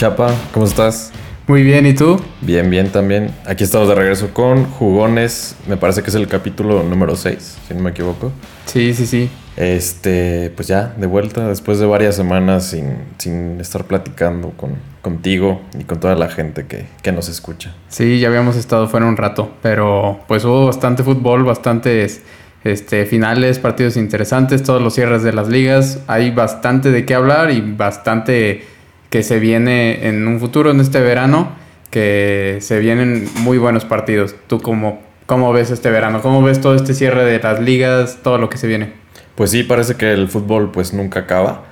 Chapa, ¿cómo estás? Muy bien, ¿y tú? Bien, bien también. Aquí estamos de regreso con Jugones. Me parece que es el capítulo número 6, si no me equivoco. Sí, sí, sí. Este, pues ya, de vuelta, después de varias semanas sin, sin estar platicando con, contigo y con toda la gente que, que nos escucha. Sí, ya habíamos estado fuera un rato, pero pues hubo bastante fútbol, bastantes este, finales, partidos interesantes, todos los cierres de las ligas. Hay bastante de qué hablar y bastante que se viene en un futuro, en este verano, que se vienen muy buenos partidos. ¿Tú cómo, cómo ves este verano? ¿Cómo ves todo este cierre de las ligas, todo lo que se viene? Pues sí, parece que el fútbol pues nunca acaba.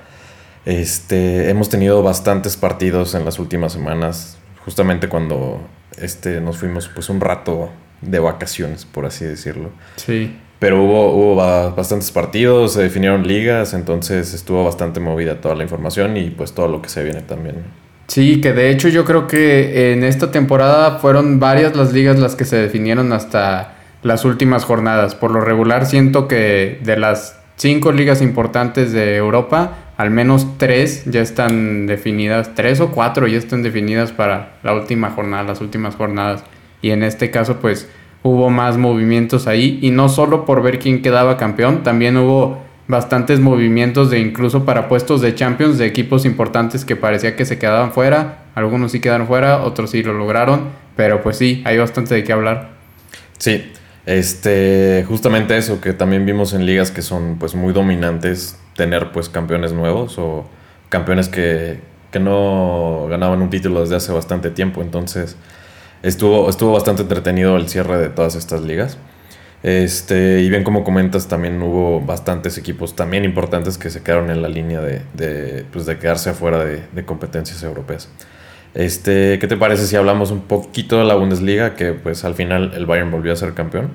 Este, hemos tenido bastantes partidos en las últimas semanas, justamente cuando este, nos fuimos pues un rato de vacaciones, por así decirlo. Sí. Pero hubo, hubo bastantes partidos, se definieron ligas, entonces estuvo bastante movida toda la información y pues todo lo que se viene también. Sí, que de hecho yo creo que en esta temporada fueron varias las ligas las que se definieron hasta las últimas jornadas. Por lo regular siento que de las cinco ligas importantes de Europa, al menos tres ya están definidas, tres o cuatro ya están definidas para la última jornada, las últimas jornadas. Y en este caso pues hubo más movimientos ahí y no solo por ver quién quedaba campeón, también hubo bastantes movimientos de incluso para puestos de Champions de equipos importantes que parecía que se quedaban fuera, algunos sí quedaron fuera, otros sí lo lograron, pero pues sí, hay bastante de qué hablar. Sí, este, justamente eso que también vimos en ligas que son pues muy dominantes, tener pues campeones nuevos o campeones que, que no ganaban un título desde hace bastante tiempo, entonces estuvo, estuvo bastante entretenido el cierre de todas estas ligas. Este, y bien como comentas, también hubo bastantes equipos también importantes que se quedaron en la línea de, de, pues de quedarse afuera de, de, competencias europeas. Este, ¿Qué te parece si hablamos un poquito de la Bundesliga? Que pues al final el Bayern volvió a ser campeón.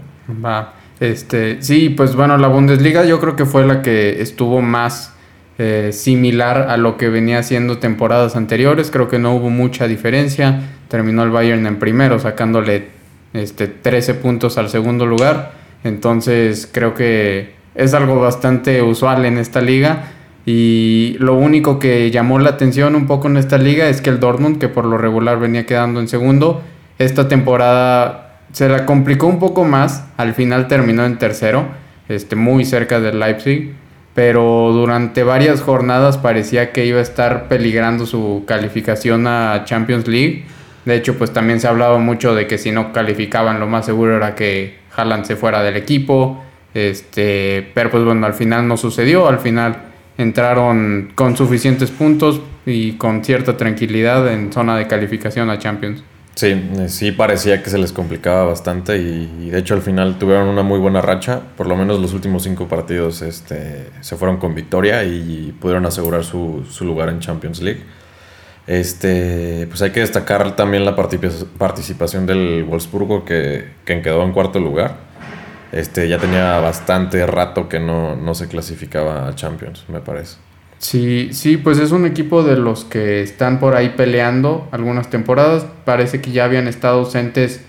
Va. Este, sí, pues bueno, la Bundesliga yo creo que fue la que estuvo más eh, similar a lo que venía haciendo temporadas anteriores. Creo que no hubo mucha diferencia. Terminó el Bayern en primero, sacándole este, 13 puntos al segundo lugar. Entonces creo que es algo bastante usual en esta liga. Y lo único que llamó la atención un poco en esta liga es que el Dortmund, que por lo regular venía quedando en segundo, esta temporada se la complicó un poco más. Al final terminó en tercero, este, muy cerca del Leipzig pero durante varias jornadas parecía que iba a estar peligrando su calificación a Champions League. De hecho, pues también se hablaba mucho de que si no calificaban, lo más seguro era que Haaland se fuera del equipo. Este, pero pues bueno, al final no sucedió. Al final entraron con suficientes puntos y con cierta tranquilidad en zona de calificación a Champions. Sí, eh, sí parecía que se les complicaba bastante y, de hecho al final tuvieron una muy buena racha, por lo menos los últimos cinco partidos este, se fueron con victoria y pudieron asegurar su, su lugar en Champions League. Este, pues hay que destacar también la participación del Wolfsburgo que, que quedó en cuarto lugar. Este, ya tenía bastante rato que no, no se clasificaba a Champions, me parece. Sí, sí, pues es un equipo de los que están por ahí peleando algunas temporadas. Parece que ya habían estado ausentes,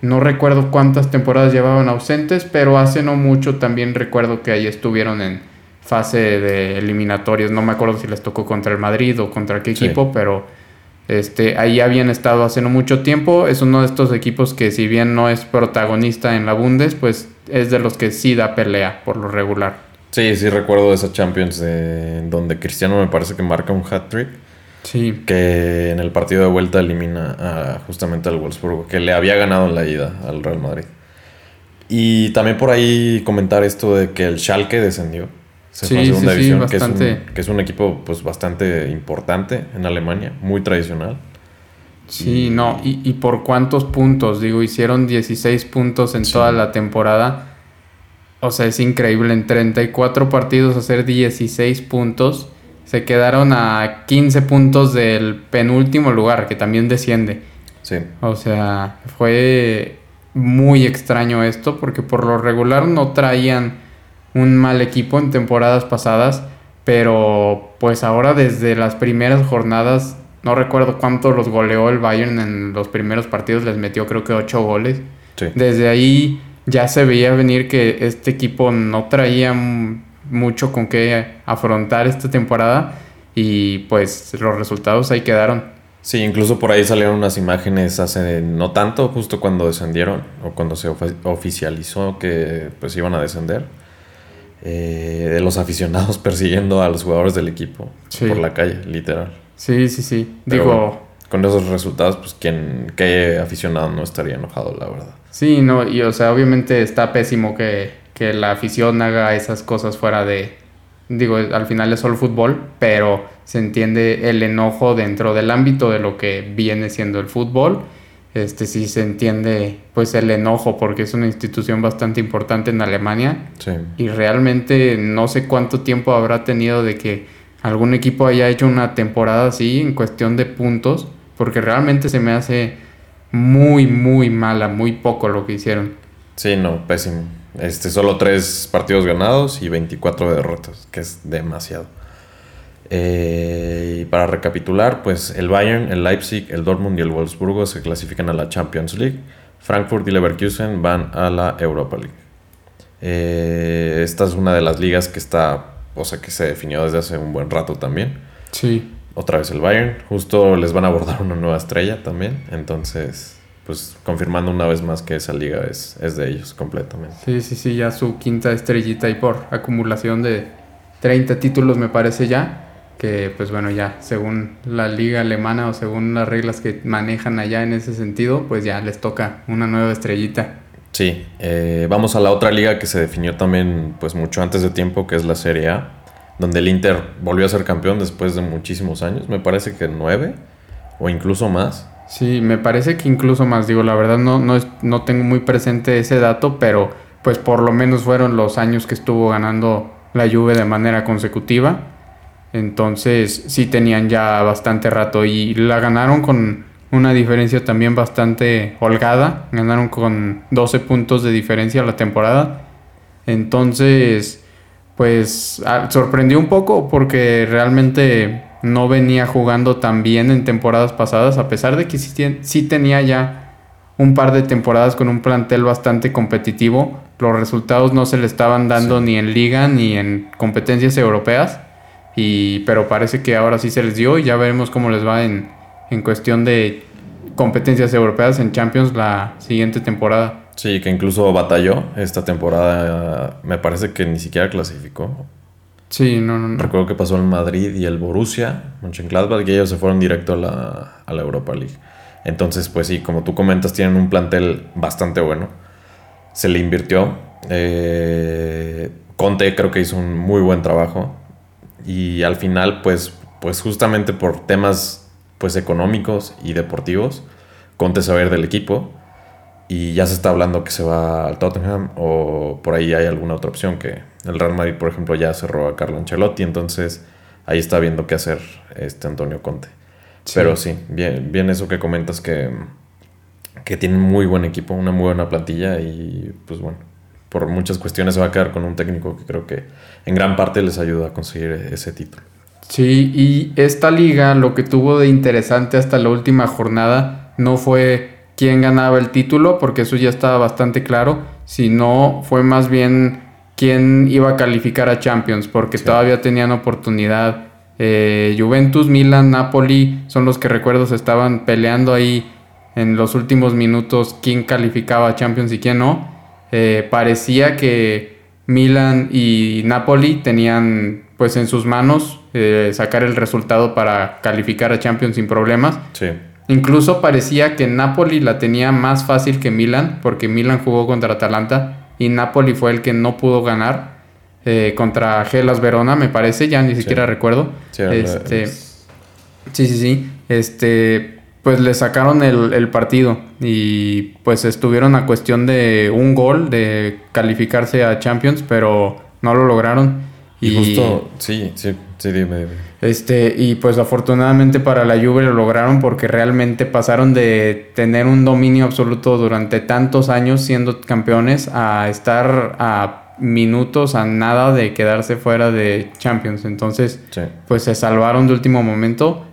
no recuerdo cuántas temporadas llevaban ausentes, pero hace no mucho también recuerdo que ahí estuvieron en fase de eliminatorias. No me acuerdo si les tocó contra el Madrid o contra qué equipo, pero este, ahí habían estado hace no mucho tiempo. Es uno de estos equipos que si bien no es protagonista en la Bundes, pues es de los que sí da pelea por lo regular. Sí, sí recuerdo esa Champions de, donde Cristiano me parece que marca un hat-trick. Sí. Que en el partido de vuelta elimina a, justamente al Wolfsburgo, que le había ganado en la ida al Real Madrid. Y también por ahí comentar esto de que el Schalke descendió. Se sí, segunda sí, división, que, es un, que es un equipo pues bastante importante en Alemania, muy tradicional. Sí, no, y, y, por cuántos puntos, digo, hicieron 16 puntos en toda la temporada o sea, es increíble. En 34 partidos hacer 16 puntos. Se quedaron a 15 puntos del penúltimo lugar, que también desciende. Sí. O sea, fue muy extraño esto, porque por lo regular no traían un mal equipo en temporadas pasadas. Pero pues ahora desde las primeras jornadas, no recuerdo cuánto los goleó el Bayern en los primeros partidos, les metió creo que 8 goles. Sí. Desde ahí ya se veía venir que este equipo no traía mucho con qué afrontar esta temporada y pues los resultados ahí quedaron. Sí, incluso por ahí salieron unas imágenes hace no tanto, justo cuando descendieron o cuando se oficializó que pues iban a descender, eh, de los aficionados persiguiendo a los jugadores del equipo por la calle, literal. Sí, sí, sí. Digo, con esos resultados, pues quien, qué aficionado no estaría enojado, la verdad. Sí, no, y o sea, obviamente está pésimo que, que la afición haga esas cosas fuera de, digo, al final es solo fútbol, pero se entiende el enojo dentro del ámbito de lo que viene siendo el fútbol. Este sí se entiende pues el enojo porque es una institución bastante importante en Alemania. Y realmente no sé cuánto tiempo habrá tenido de que algún equipo haya hecho una temporada así en cuestión de puntos, porque realmente se me hace muy, muy mala, muy poco lo que hicieron. Sí, no, pésimo. Este, solo tres partidos ganados y 24 derrotas, que es demasiado. Eh, y para recapitular, pues el Bayern, el Leipzig, el Dortmund y el Wolfsburgo se clasifican a la Champions League. Frankfurt y Leverkusen van a la Europa League. Eh, esta es una de las ligas que está, o sea, que se definió desde hace un buen rato también. Sí. Otra vez el Bayern. Justo les van a abordar una nueva estrella también. Entonces, pues confirmando una vez más que esa liga es, es de ellos completamente. Sí, sí, sí, ya su quinta estrellita y por acumulación de 30 títulos me parece ya, que pues bueno, ya según la liga alemana o según las reglas que manejan allá en ese sentido, pues ya les toca una nueva estrellita. Sí, eh, vamos a la otra liga que se definió también pues mucho antes de tiempo, que es la Serie A, donde el Inter volvió a ser campeón después de muchísimos años, me parece que nueve o incluso más. Sí, me parece que incluso más, digo, la verdad no, no, no tengo muy presente ese dato, pero pues por lo menos fueron los años que estuvo ganando la Juve de manera consecutiva. Entonces sí tenían ya bastante rato y la ganaron con una diferencia también bastante holgada. Ganaron con 12 puntos de diferencia la temporada. Entonces, pues ah, sorprendió un poco porque realmente no venía jugando tan bien en temporadas pasadas, a pesar de que sí, tenía ya un par de temporadas con un plantel bastante competitivo. Los resultados no se le estaban dando ni en liga ni en competencias europeas. Y, pero parece que ahora sí se les dio y ya veremos cómo les va en, en cuestión de competencias europeas en Champions la siguiente temporada. Sí, que incluso batalló esta temporada. Me parece que ni siquiera clasificó. Sí, no, no, Recuerdo que pasó el Madrid y el Borussia, Mönchengladbach, y ellos se fueron directo a la, a la Europa League. Entonces, pues sí, como tú comentas, tienen un plantel bastante bueno. Se le invirtió. Eh, Conte creo que hizo un muy buen trabajo. Y al final, pues, pues justamente por temas pues, económicos y deportivos, Conte se va a ir del equipo y ya se está hablando que se va al Tottenham o por ahí hay alguna otra opción que el Real Madrid, por ejemplo, ya cerró a Carlo Ancelotti, entonces ahí está viendo qué hacer este Antonio Conte. Pero sí, bien, bien eso que comentas que, que tiene muy buen equipo, una muy buena plantilla y pues bueno, por muchas cuestiones se va a quedar con un técnico que creo que en gran parte les ayuda a conseguir ese título. Sí, y esta liga lo que tuvo de interesante hasta la última jornada no fue quién ganaba el título, porque eso ya estaba bastante claro, sino fue más bien quién iba a calificar a Champions, porque todavía tenían oportunidad. Eh, Juventus, Milan, Napoli son los que recuerdo se estaban peleando ahí en los últimos minutos quién calificaba a Champions y quién no. Eh, parecía que Milan y Napoli tenían pues en sus manos eh, sacar el resultado para calificar a Champions sin problemas. Sí. Incluso parecía que Napoli la tenía más fácil que Milan, porque Milan jugó contra Atalanta y Napoli fue el que no pudo ganar eh, contra Gelas Verona, me parece, ya ni siquiera recuerdo. Sí, este, sí, sí, sí. Este, pues le sacaron el, el, partido y pues estuvieron a cuestión de un gol de calificarse a Champions, pero no lo lograron. Y, justo, sí, sí, sí, dime, Este, y pues afortunadamente para la Juve lo lograron porque realmente pasaron de tener un dominio absoluto durante tantos años siendo campeones a estar a minutos, a nada de quedarse fuera de Champions. Entonces, pues se salvaron de último momento.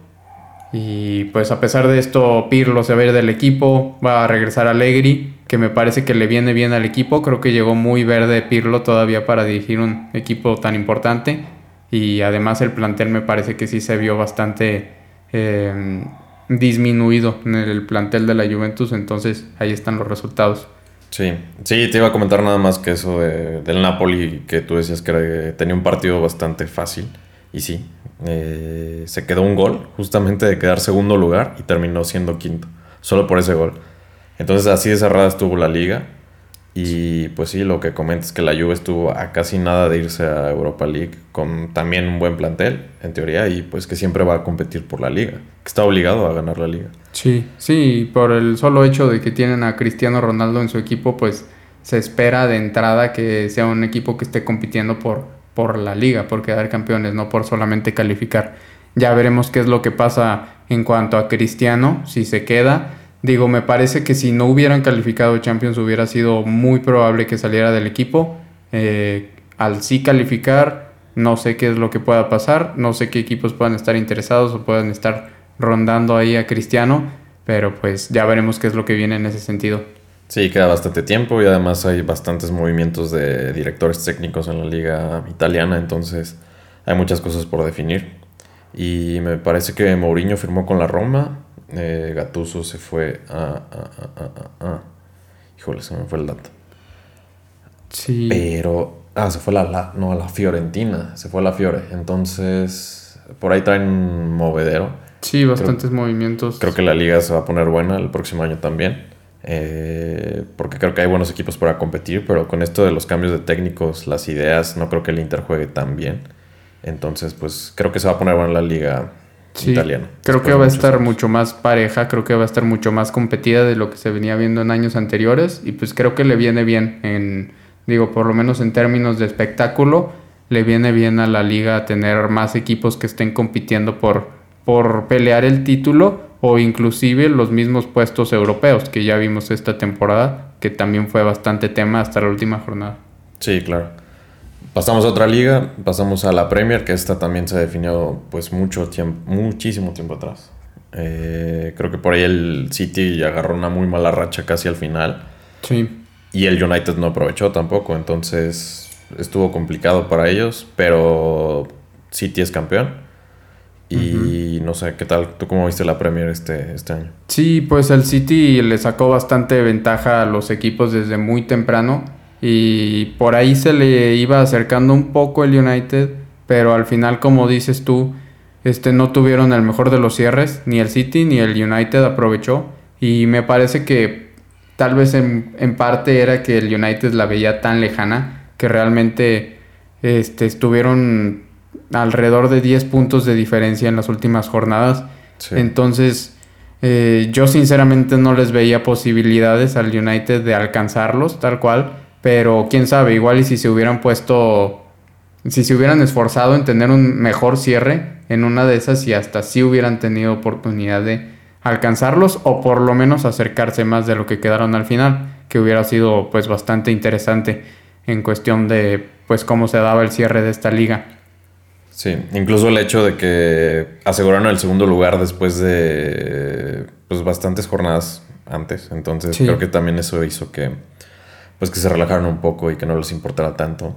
Y pues a pesar de esto, Pirlo se va a ir del equipo, va a regresar a Allegri que me parece que le viene bien al equipo. Creo que llegó muy verde Pirlo todavía para dirigir un equipo tan importante. Y además el plantel me parece que sí se vio bastante eh, disminuido en el plantel de la Juventus, entonces ahí están los resultados. Sí, sí, te iba a comentar nada más que eso del Napoli, que tú decías que tenía un partido bastante fácil, y sí, eh, se quedó un gol justamente de quedar segundo lugar y terminó siendo quinto, solo por ese gol. Entonces así de cerrada estuvo la liga. Y pues sí, lo que comentas que la Juve estuvo a casi nada de irse a Europa League con también un buen plantel, en teoría, y pues que siempre va a competir por la liga, que está obligado a ganar la liga. Sí, sí, por el solo hecho de que tienen a Cristiano Ronaldo en su equipo, pues se espera de entrada que sea un equipo que esté compitiendo por, por la liga, por quedar campeones, no por solamente calificar. Ya veremos qué es lo que pasa en cuanto a Cristiano, si se queda Digo, me parece que si no hubieran calificado Champions hubiera sido muy probable que saliera del equipo. Eh, al sí calificar, no sé qué es lo que pueda pasar, no sé qué equipos puedan estar interesados o puedan estar rondando ahí a Cristiano, pero pues ya veremos qué es lo que viene en ese sentido. Sí, queda bastante tiempo y además hay bastantes movimientos de directores técnicos en la liga italiana, entonces hay muchas cosas por definir. Y me parece que Mourinho firmó con la Roma, eh, Gatuso se fue a, a, Híjole, se me fue el dato. Sí. Pero. Ah, se fue a la, no, a la Fiorentina. Se fue a la Fiore. Entonces. Por ahí traen un movedero. Sí, bastantes movimientos. Creo que la liga se va a poner buena el próximo año también. Eh, porque creo que hay buenos equipos para competir, pero con esto de los cambios de técnicos, las ideas, no creo que el Inter juegue tan bien. Entonces, pues creo que se va a poner buena la liga sí, Creo que va a estar mucho más pareja, creo que va a estar mucho más competida de lo que se venía viendo en años anteriores y pues creo que le viene bien en, digo, por lo menos en términos de espectáculo, le viene bien a la liga tener más equipos que estén compitiendo por, por pelear el título o inclusive los mismos puestos europeos que ya vimos esta temporada, que también fue bastante tema hasta la última jornada. Sí, claro. Pasamos a otra liga, pasamos a la Premier, que esta también se definió pues mucho tiempo, muchísimo tiempo atrás. Eh, creo que por ahí el City agarró una muy mala racha casi al final. Sí. Y el United no aprovechó tampoco, entonces estuvo complicado para ellos, pero City es campeón. Y no sé, ¿qué tal? ¿Tú cómo viste la Premier este, este año? Sí, pues el City le sacó bastante ventaja a los equipos desde muy temprano y por ahí se le iba acercando un poco el United, pero al final, como dices tú, este, no tuvieron el mejor de los cierres, ni el City ni el United aprovechó. Y me parece que tal vez en, en parte era que el United la veía tan lejana que realmente este, estuvieron alrededor de 10 puntos de diferencia en las últimas jornadas. Entonces, eh, yo sinceramente no les veía posibilidades al United de alcanzarlos tal cual. Pero quién sabe, igual y si se hubieran puesto, si se hubieran esforzado en tener un mejor cierre en una de esas y hasta sí hubieran tenido oportunidad de alcanzarlos o por lo menos acercarse más de lo que quedaron al final, que hubiera sido pues bastante interesante en cuestión de pues cómo se daba el cierre de esta liga. Sí, incluso el hecho de que aseguraron el segundo lugar después de pues bastantes jornadas antes, entonces creo que también eso hizo que pues que se relajaron un poco y que no les importara tanto.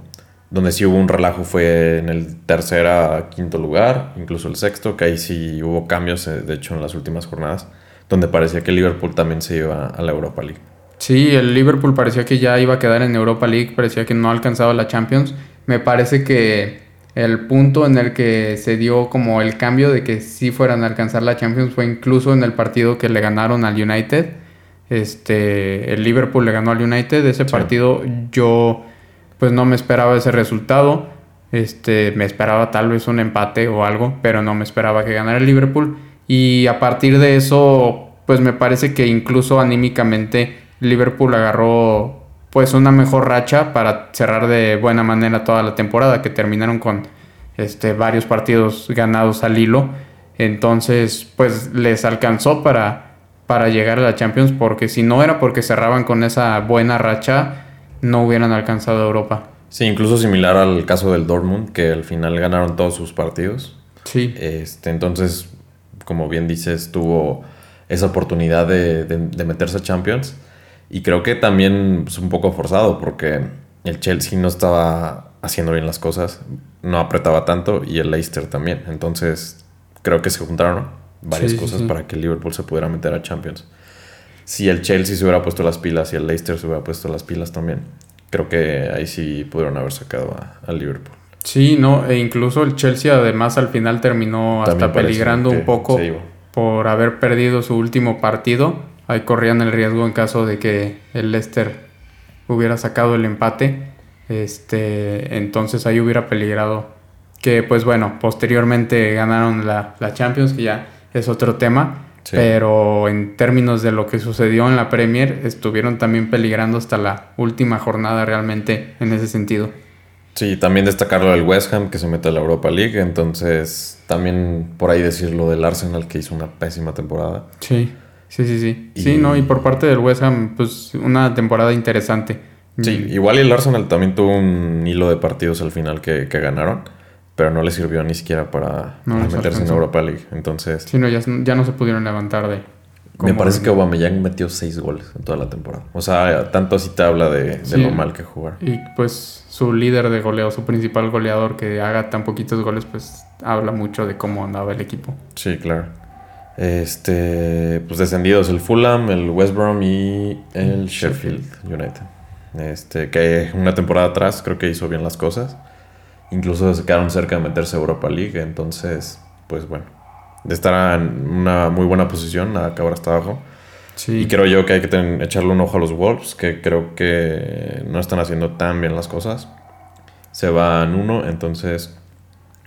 Donde sí hubo un relajo fue en el tercer a quinto lugar, incluso el sexto, que ahí sí hubo cambios, eh, de hecho, en las últimas jornadas, donde parecía que Liverpool también se iba a la Europa League. Sí, el Liverpool parecía que ya iba a quedar en Europa League, parecía que no alcanzaba la Champions. Me parece que el punto en el que se dio como el cambio de que sí fueran a alcanzar la Champions fue incluso en el partido que le ganaron al United este, el Liverpool le ganó al United. Ese partido yo pues no me esperaba ese resultado. Este, me esperaba tal vez un empate o algo, pero no me esperaba que ganara el Liverpool. Y a partir de eso, pues me parece que incluso anímicamente Liverpool agarró pues una mejor racha para cerrar de buena manera toda la temporada, que terminaron con este, varios partidos ganados al hilo. Entonces, pues les alcanzó para para llegar a la Champions, porque si no era porque cerraban con esa buena racha, no hubieran alcanzado Europa. Sí, incluso similar al caso del Dortmund, que al final ganaron todos sus partidos. Sí. Este, entonces, como bien dices, tuvo esa oportunidad de, meterse a Champions. Y creo que también es un poco forzado, porque el Chelsea no estaba haciendo bien las cosas, no apretaba tanto, y el Leicester también. Entonces, creo que se juntaron, varias Sí, cosas sí. para que el Liverpool se pudiera meter a Champions. Si el Chelsea se hubiera puesto las pilas y el Leicester se hubiera puesto las pilas también, creo que ahí sí pudieron haber sacado a- al Liverpool. Sí, no, e incluso el Chelsea además al final terminó hasta peligrando un poco por haber perdido su último partido. Ahí corrían el riesgo en caso de que el Leicester hubiera sacado el empate. Este, entonces ahí hubiera peligrado. Que pues bueno, posteriormente ganaron la, la Champions, que ya es otro tema. Sí. Pero en términos de lo que sucedió en la Premier, estuvieron también peligrando hasta la última jornada realmente en ese sentido. Sí, también destacarlo del West Ham que se mete a la Europa League, entonces también por ahí decirlo del Arsenal que hizo una pésima temporada. Sí, sí, sí, sí. Y- Sí, no, y por parte del West Ham, pues una temporada interesante. Sí, Mm, igual el Arsenal también tuvo un hilo de partidos al final que, que ganaron, pero no le sirvió ni siquiera para, No para les meterse en. Europa League. Entonces, Sí, no, ya, ya no se pudieron levantar de... me parece que Aubameyang metió seis goles en toda la temporada. O sea, tanto así te habla de, de Sí. lo mal que jugaron. Y pues su líder de goleo, su principal goleador que haga tan poquitos goles, pues habla mucho de cómo andaba el equipo. Sí, claro. Este, pues descendidos el Fulham, el West Brom y el Sheffield United. Este, que una temporada atrás creo que hizo bien las cosas. Incluso se quedaron cerca de meterse a Europa League. Entonces, pues bueno, de estar en una muy buena posición a acabar hasta abajo. Sí, Y creo yo que hay que ten- echarle un ojo a los Wolves, que creo que no están haciendo tan bien las cosas. Se van uno, entonces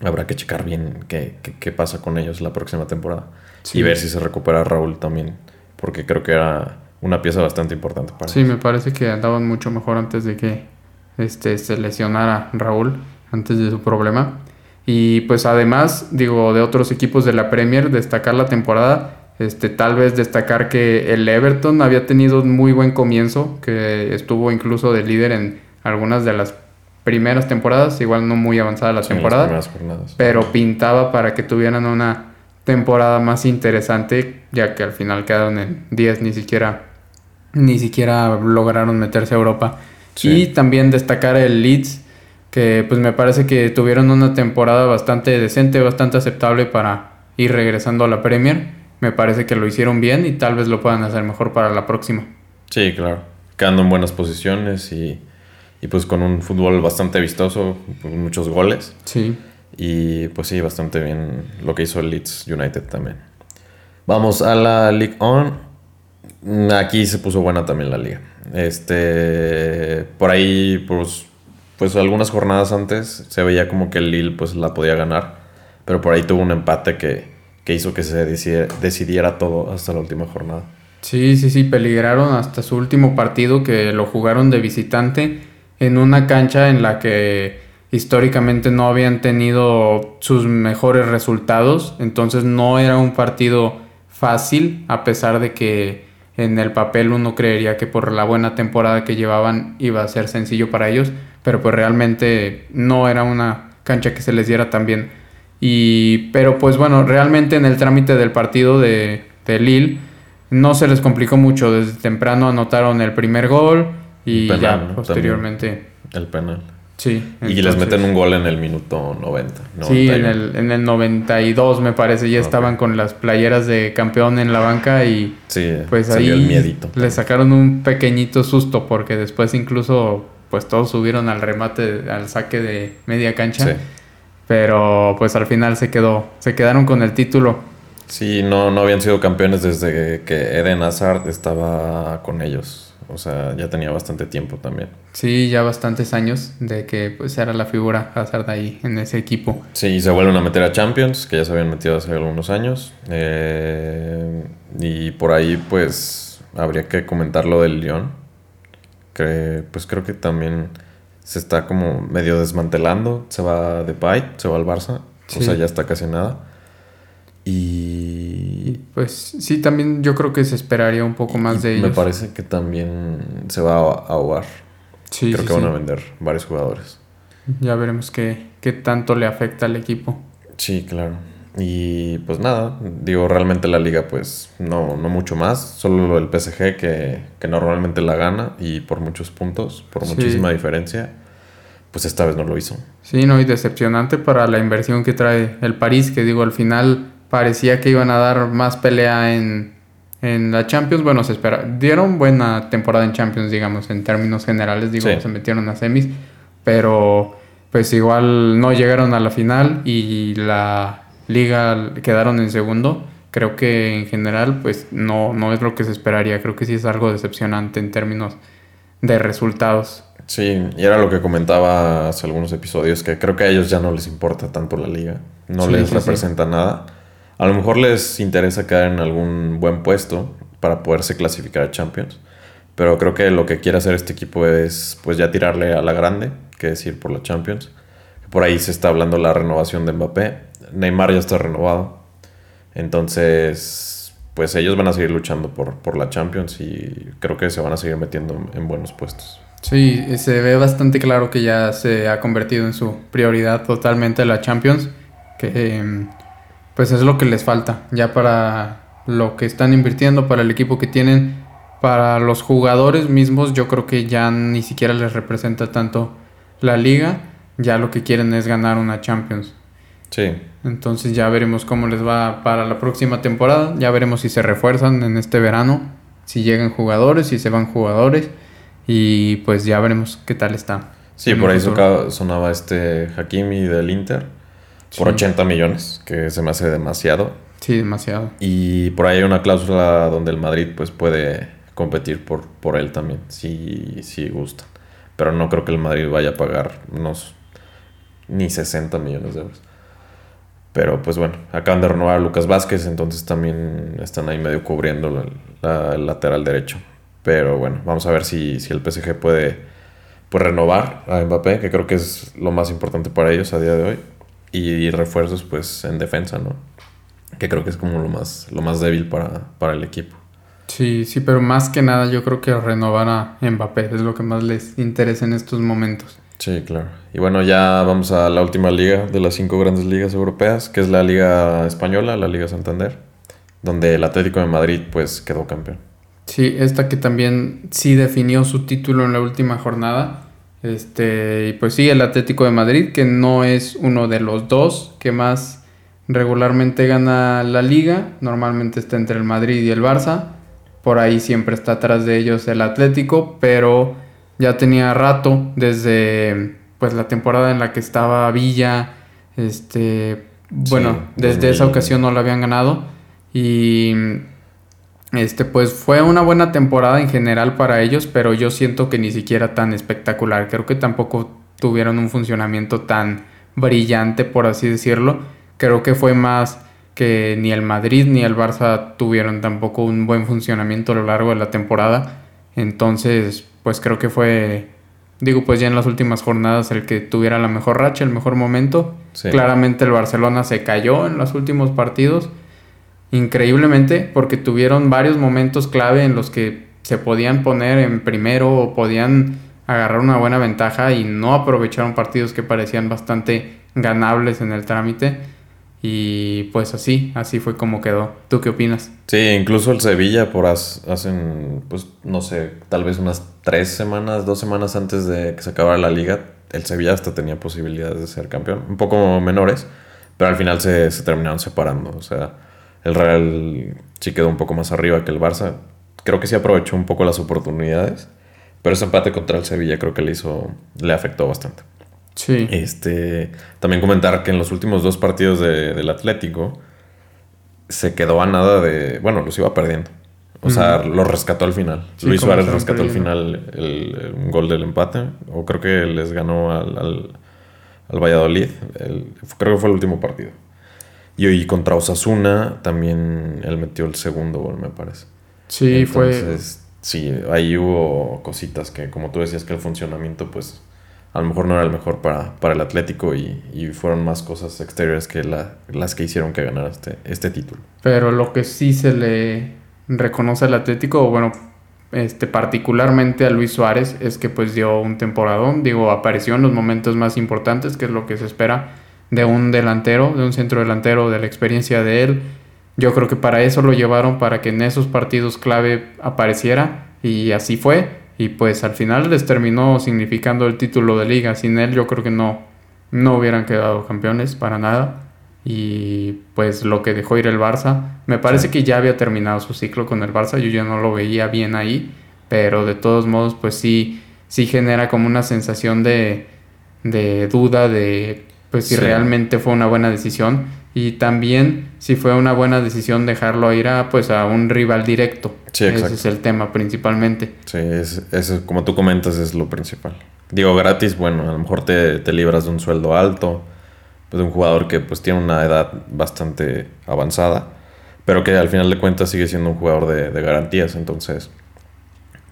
habrá que checar bien qué, qué- qué pasa con ellos la próxima temporada. Sí. Y ver si se recupera Raúl también, porque creo que era una pieza bastante importante para Sí, me parece que andaban mucho mejor antes de que este, se lesionara Raúl, antes de su problema. Y pues además, digo, de otros equipos de la Premier, destacar la temporada, este, tal vez destacar que el Everton había tenido un muy buen comienzo, que estuvo incluso de líder en algunas de las primeras temporadas, igual no muy avanzada la Sí, temporada, pero pintaba para que tuvieran una temporada más interesante, ya que al final quedaron en 10, ni siquiera, ni siquiera lograron meterse a Europa. Sí. Y también destacar el Leeds, que pues me parece que tuvieron una temporada bastante decente, bastante aceptable para ir regresando a la Premier. Me parece que lo hicieron bien y tal vez lo puedan hacer mejor para la próxima. Sí, claro. Quedando en buenas posiciones y, y pues con un fútbol bastante vistoso, muchos goles. Sí. Y pues sí, bastante bien lo que hizo el Leeds United también. Vamos a la League On. Aquí se puso buena también la liga. Este, por ahí, pues, pues algunas jornadas antes se veía como que el Lille pues la podía ganar, pero por ahí tuvo un empate que, que hizo que se decidiera, decidiera todo hasta la última jornada. Sí, sí, sí, peligraron hasta su último partido que lo jugaron de visitante en una cancha en la que históricamente no habían tenido sus mejores resultados, entonces no era un partido fácil a pesar de que en el papel uno creería que por la buena temporada que llevaban iba a ser sencillo para ellos, pero pues realmente no era una cancha que se les diera tan bien. Y, pero pues bueno, realmente en el trámite del partido de, de Lille no se les complicó mucho. Desde temprano anotaron el primer gol y Penal, ya posteriormente. El penal. Sí. y les meten un gol en el minuto 90. Sí, en 91. el, en el 92 me parece, ya estaban con las playeras de campeón en la banca y Sí, pues ahí el miedito. le sacaron un pequeñito susto porque después incluso pues todos subieron al remate, al saque de media cancha, Sí. pero pues al final se quedó, se quedaron con el título. Sí, no, no habían sido campeones desde que Eden Hazard estaba con ellos. O sea, ya tenía bastante tiempo también. Sí, ya bastantes años de que pues era la figura Hazard ahí en ese equipo. Sí, y se vuelven a meter a Champions, que ya se habían metido hace algunos años. Eh, y por ahí, pues, habría que comentar lo del Lyon. Que, pues creo que también se está como medio desmantelando. Se va de Depay, se va al Barça. Sí. O sea, ya está casi nada. Y pues sí, también yo creo que se esperaría un poco más de me ellos. parece que también se va a ahogar. Sí, creo sí, que van sí. a vender varios jugadores. Ya veremos qué, qué tanto le afecta al equipo. Sí, claro. Y pues nada, digo, realmente la liga pues no, no mucho más, solo el PSG que, que normalmente la gana y por muchos puntos, por Sí. muchísima diferencia, pues esta vez no lo hizo. Sí, no, y decepcionante para la inversión que trae el París, que digo, al final parecía que iban a dar más pelea en, en la Champions. Bueno, se espera. Dieron buena temporada en Champions, digamos, en términos generales. Digo, se metieron a semis. Pero pues igual no llegaron a la final y la liga quedaron en segundo. Creo que en general pues no, no es lo que se esperaría. Creo que sí es algo decepcionante en términos de resultados. Sí, y era lo que comentaba hace algunos episodios, que creo que a ellos ya no les importa tanto la liga, no les representa nada. A lo mejor les interesa quedar en algún buen puesto para poderse clasificar a Champions, pero creo que lo que quiere hacer este equipo es pues ya tirarle a la grande, que decir por la Champions. Por ahí se está hablando la renovación de Mbappé, Neymar ya está renovado, entonces pues ellos van a seguir luchando por, por la Champions y creo que se van a seguir metiendo en buenos puestos. Sí, se ve bastante claro que ya se ha convertido en su prioridad totalmente la Champions, que em, pues es lo que les falta ya para lo que están invirtiendo, para el equipo que tienen, para los jugadores mismos, yo creo que ya ni siquiera les representa tanto la liga, ya lo que quieren es ganar una Champions. Sí. Entonces ya veremos cómo les va para la próxima temporada, ya veremos si se refuerzan en este verano, si llegan jugadores, si se van jugadores y pues ya veremos qué tal está. Sí, por ahí sonaba este Hakimi del Inter por 80 millones, que se me hace demasiado. Sí, demasiado. Y por ahí hay una cláusula donde el Madrid pues puede competir por, por él también, si, si gusta. Pero no creo que el Madrid vaya a pagar unos ni 60 millones de euros. Pero pues bueno, acaban de renovar a Lucas Vázquez, entonces también están ahí medio cubriendo el lateral derecho. Pero bueno, vamos a ver si, si el PSG puede pues, renovar a Mbappé, que creo que es lo más importante para ellos a día de hoy. Y, refuerzos pues en defensa, ¿no? Que creo que es como lo más, lo más débil para, para el equipo. Sí, sí, pero más que nada yo creo que renovar a Mbappé es lo que más les interesa en estos momentos. Sí, claro. Y bueno, ya vamos a la última liga de las cinco grandes ligas europeas, que es la Liga Española, la Liga Santander, donde el Atlético de Madrid pues quedó campeón. Sí, esta que también sí definió su título en la última jornada. Este, y pues sí, el Atlético de Madrid, que no es uno de los dos que más regularmente gana la liga. Normalmente está entre el Madrid y el Barça. Por ahí siempre está atrás de ellos el Atlético, pero ya tenía rato desde pues la temporada en la que estaba Villa. Este, bueno, desde esa ocasión no lo habían ganado. Y este, pues fue una buena temporada en general para ellos, pero yo siento que ni siquiera tan espectacular. Creo que tampoco tuvieron un funcionamiento tan brillante, por así decirlo. Creo que fue más que ni el Madrid ni el Barça tuvieron tampoco un buen funcionamiento a lo largo de la temporada. Entonces, pues creo que fue, digo, pues ya en las últimas jornadas el que tuviera la mejor racha, el mejor momento. Claramente el Barcelona se cayó en los últimos partidos increíblemente porque tuvieron varios momentos clave en los que se podían poner en primero o podían agarrar una buena ventaja y no aprovecharon partidos que parecían bastante ganables en el trámite. Y pues así, así fue como quedó. ¿Tú qué opinas? Sí, incluso el Sevilla por hacen, pues no sé, tal vez unas tres semanas, dos semanas antes de que se acabara la liga, el Sevilla hasta tenía posibilidades de ser campeón, un poco menores, pero al final se, se terminaron separando. O sea, el Real sí quedó un poco más arriba que el Barça. Creo que sí aprovechó un poco las oportunidades. Pero ese empate contra el Sevilla creo que le hizo. le afectó bastante. Sí. Este. También comentar que en los últimos dos partidos del Atlético. Se quedó a nada de. Bueno, los iba perdiendo. O sea, lo rescató al final. Luis Suárez rescató al final el, un gol del empate. O creo que les ganó al, al, Valladolid. creo que fue el último partido. Y hoy contra Osasuna también él metió el segundo gol, me parece. Sí, Entonces, fue. Sí, ahí hubo cositas que, como tú decías, que el funcionamiento, pues, a lo mejor no era el mejor para, para el Atlético y, fueron más cosas exteriores que las que hicieron que ganara este, este título. Pero lo que sí se le reconoce al Atlético, bueno, este, particularmente a Luis Suárez, es que pues dio un temporadón, digo, apareció en los momentos más importantes, que es lo que se espera de un delantero, de un centro delantero, de la experiencia de él. Yo creo que para eso lo llevaron, para que en esos partidos clave apareciera y así fue. Y pues al final les terminó significando el título de liga. Sin él yo creo que no, no hubieran quedado campeones para nada. y pues lo que dejó ir el Barça. Me parece que ya había terminado su ciclo con el Barça, yo ya no lo veía bien ahí, pero de todos modos pues sí, sí genera como una sensación de, de duda de pues si realmente fue una buena decisión y también si fue una buena decisión dejarlo ir a pues a un rival directo. Ese es el tema principalmente. Sí, eso como tú comentas es lo principal. Digo, gratis, bueno, a lo mejor te, te libras de un sueldo alto, pues, de un jugador que pues tiene una edad bastante avanzada, pero que al final de cuentas sigue siendo un jugador de, de garantías, entonces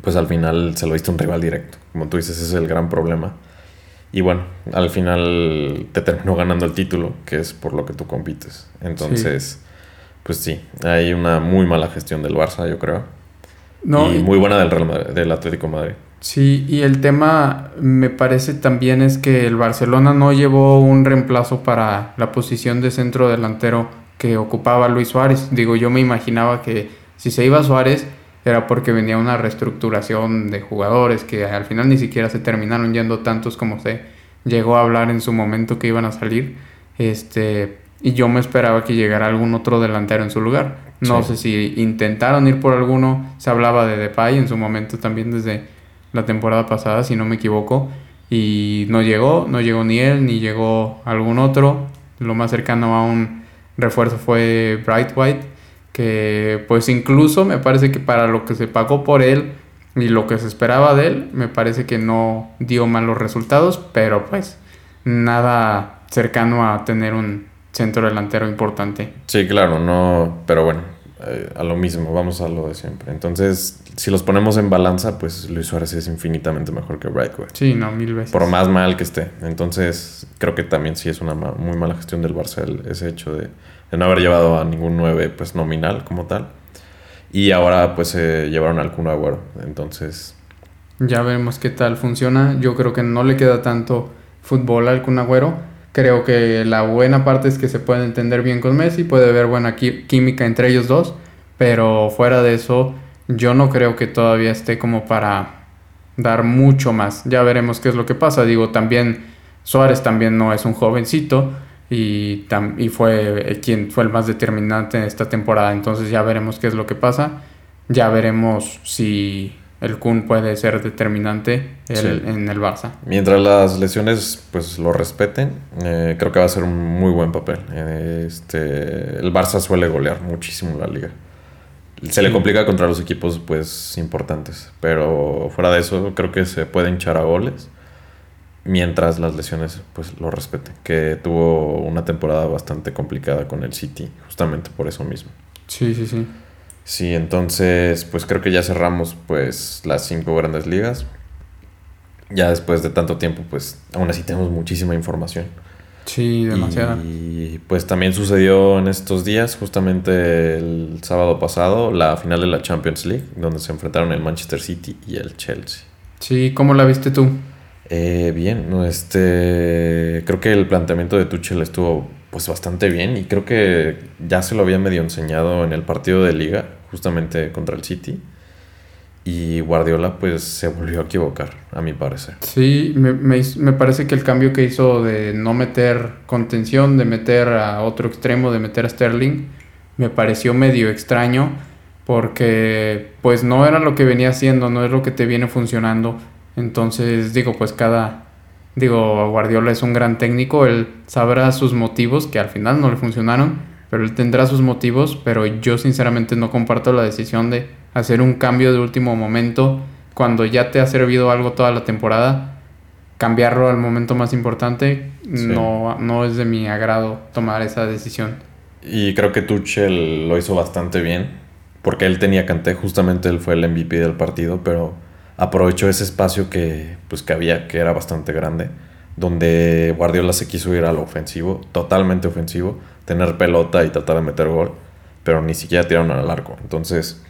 pues al final se lo viste un rival directo. Como tú dices, ese es el gran problema. Y bueno, al final te terminó ganando el título, que es por lo que tú compites. Entonces, pues sí, hay una muy mala gestión del Barça, yo creo. No, y, muy buena del, Real del Atlético Madrid. Sí, y el tema me parece también es que el Barcelona no llevó un reemplazo para la posición de centro delantero que ocupaba Luis Suárez. Digo, yo me imaginaba que si se iba Suárez era porque venía una reestructuración de jugadores que al final ni siquiera se terminaron yendo tantos como se llegó a hablar en su momento que iban a salir. Este, y yo me esperaba que llegara algún otro delantero en su lugar. No sé si intentaron ir por alguno, se hablaba de Depay en su momento también desde la temporada pasada, si no me equivoco, y no llegó, no llegó ni él, ni llegó algún otro. Lo más cercano a un refuerzo fue Bright White que pues incluso me parece que para lo que se pagó por él y lo que se esperaba de él, me parece que no dio malos resultados, pero pues nada cercano a tener un centro delantero importante. Sí, claro, no, pero bueno, eh, a lo mismo, vamos a lo de siempre. Entonces, si los ponemos en balanza, pues Luis Suárez es infinitamente mejor que Brightway. Sí, no, mil veces. Por más mal que esté. Entonces, creo que también sí es una muy mala gestión del Barça ese hecho de de no haber llevado a ningún 9 pues nominal como tal. Y ahora pues se llevaron al Kun Agüero. Entonces... Ya veremos qué tal funciona. Yo creo que no le queda tanto fútbol al Kun Agüero. Creo que la buena parte es que se puede entender bien con Messi, puede haber buena química entre ellos dos, pero fuera de eso, yo no creo que todavía esté como para dar mucho más. Ya veremos qué es lo que pasa. Digo, también Suárez también no es un jovencito, y, y fue eh, quien fue el más determinante en esta temporada. Entonces ya veremos qué es lo que pasa. Ya veremos si el Kun puede ser determinante en el Barça. Mientras las lesiones pues lo respeten, eh, creo que va a ser un muy buen papel. Este, el Barça suele golear muchísimo la liga. Se le complica contra los equipos pues importantes, pero fuera de eso creo que se puede hinchar a goles mientras las lesiones pues lo respeten, que tuvo una temporada bastante complicada con el City, justamente por eso mismo. Sí, sí, sí. Sí, entonces pues creo que ya cerramos pues las cinco grandes ligas. Ya después de tanto tiempo pues aún así tenemos muchísima información. Sí, demasiada. Y pues también sucedió en estos días, justamente el sábado pasado, la final de la Champions League, donde se enfrentaron el Manchester City y el Chelsea. Sí, ¿cómo la viste tú? Eh, bien, este, creo que el planteamiento de Tuchel estuvo pues bastante bien y creo que ya se lo había medio enseñado en el partido de liga, justamente contra el City. Y Guardiola pues se volvió a equivocar, a mi parecer. Sí, me, me, parece que el cambio que hizo de no meter contención, de meter a otro extremo, de meter a Sterling, me pareció medio extraño porque pues no era lo que venía haciendo, no es lo que te viene funcionando entonces, digo, pues cada, digo, Guardiola es un gran técnico, él sabrá sus motivos, que al final no le funcionaron, pero él tendrá sus motivos, pero yo sinceramente no comparto la decisión de hacer un cambio de último momento cuando ya te ha servido algo toda la temporada. Cambiarlo al momento más importante no, no es de mi agrado tomar esa decisión. Y creo que Tuchel lo hizo bastante bien, porque él tenía Canté, justamente él fue el MVP del partido, pero aprovechó ese espacio que, pues, que había, que era bastante grande, donde Guardiola se quiso ir al ofensivo, totalmente ofensivo, tener pelota y tratar de meter gol, pero ni siquiera tiraron al arco. Entonces,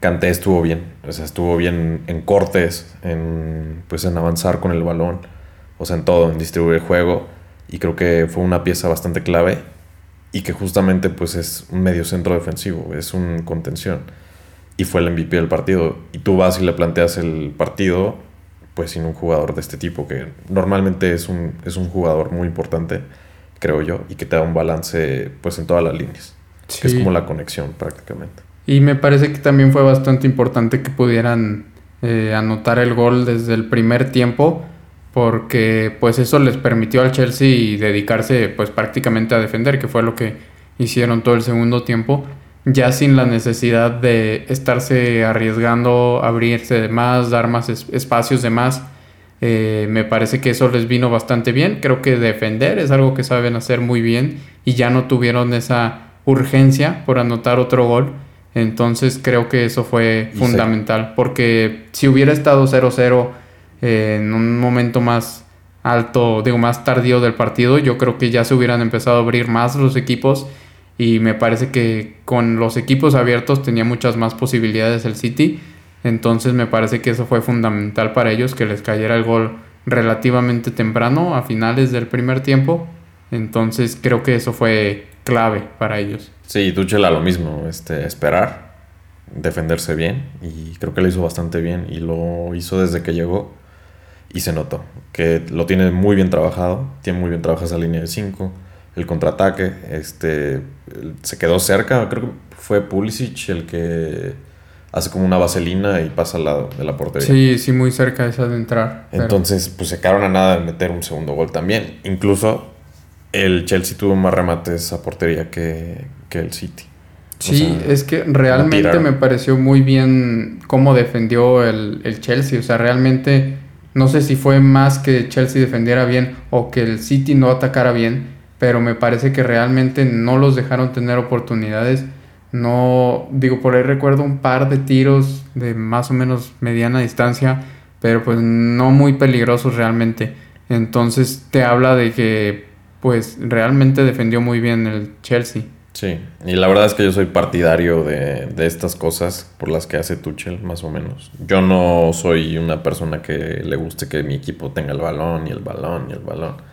Canté estuvo bien, o sea, estuvo bien en cortes, en, pues, en avanzar con el balón, o sea, en todo, en distribuir el juego, y creo que fue una pieza bastante clave y que justamente pues es un medio centro defensivo, es un contención y fue el MVP del partido. Y tú vas y le planteas el partido, pues sin un jugador de este tipo, que normalmente es un, es un jugador muy importante, creo yo, y que te da un balance pues en todas las líneas. Que es como la conexión prácticamente. Y me parece que también fue bastante importante que pudieran eh, anotar el gol desde el primer tiempo porque pues eso les permitió al Chelsea dedicarse pues prácticamente a defender, que fue lo que hicieron todo el segundo tiempo, ya sin la necesidad de estarse arriesgando, abrirse de más, dar más espacios de más. Eh, me parece que eso les vino bastante bien. Creo que defender es algo que saben hacer muy bien y ya no tuvieron esa urgencia por anotar otro gol. Entonces creo que eso fue fundamental porque si hubiera estado 0-0 en un momento más alto, digo, más tardío del partido, yo creo que ya se hubieran empezado a abrir más los equipos y me parece que con los equipos abiertos tenía muchas más posibilidades el City. Entonces me parece que eso fue fundamental para ellos, que les cayera el gol relativamente temprano, a finales del primer tiempo. Entonces creo que eso fue clave para ellos. Sí, Tuchel a lo mismo, este, esperar, defenderse bien y creo que lo hizo bastante bien y lo hizo desde que llegó y se notó que lo tiene muy bien trabajado, tiene muy bien trabajada esa línea de 5, el contraataque, este, se quedó cerca, creo que fue Pulisic el que hace como una vaselina y pasa al lado de la portería. Sí, sí, muy cerca esa de entrar. Entonces, pues se quedaron a nada de meter un segundo gol también. Incluso el Chelsea tuvo más remates a portería que, el City. Sí, es que realmente me pareció muy bien cómo defendió el, el Chelsea. O sea, realmente no sé si fue más que Chelsea defendiera bien o que el City no atacara bien, pero me parece que realmente no los dejaron tener oportunidades. No, digo, por ahí recuerdo un par de tiros de más o menos mediana distancia, pero pues no muy peligrosos realmente. Entonces te habla de que pues realmente defendió muy bien el Chelsea. Sí, y la verdad es que yo soy partidario de, estas cosas por las que hace Tuchel, más o menos. Yo no soy una persona que le guste que mi equipo tenga el balón y el balón y el balón.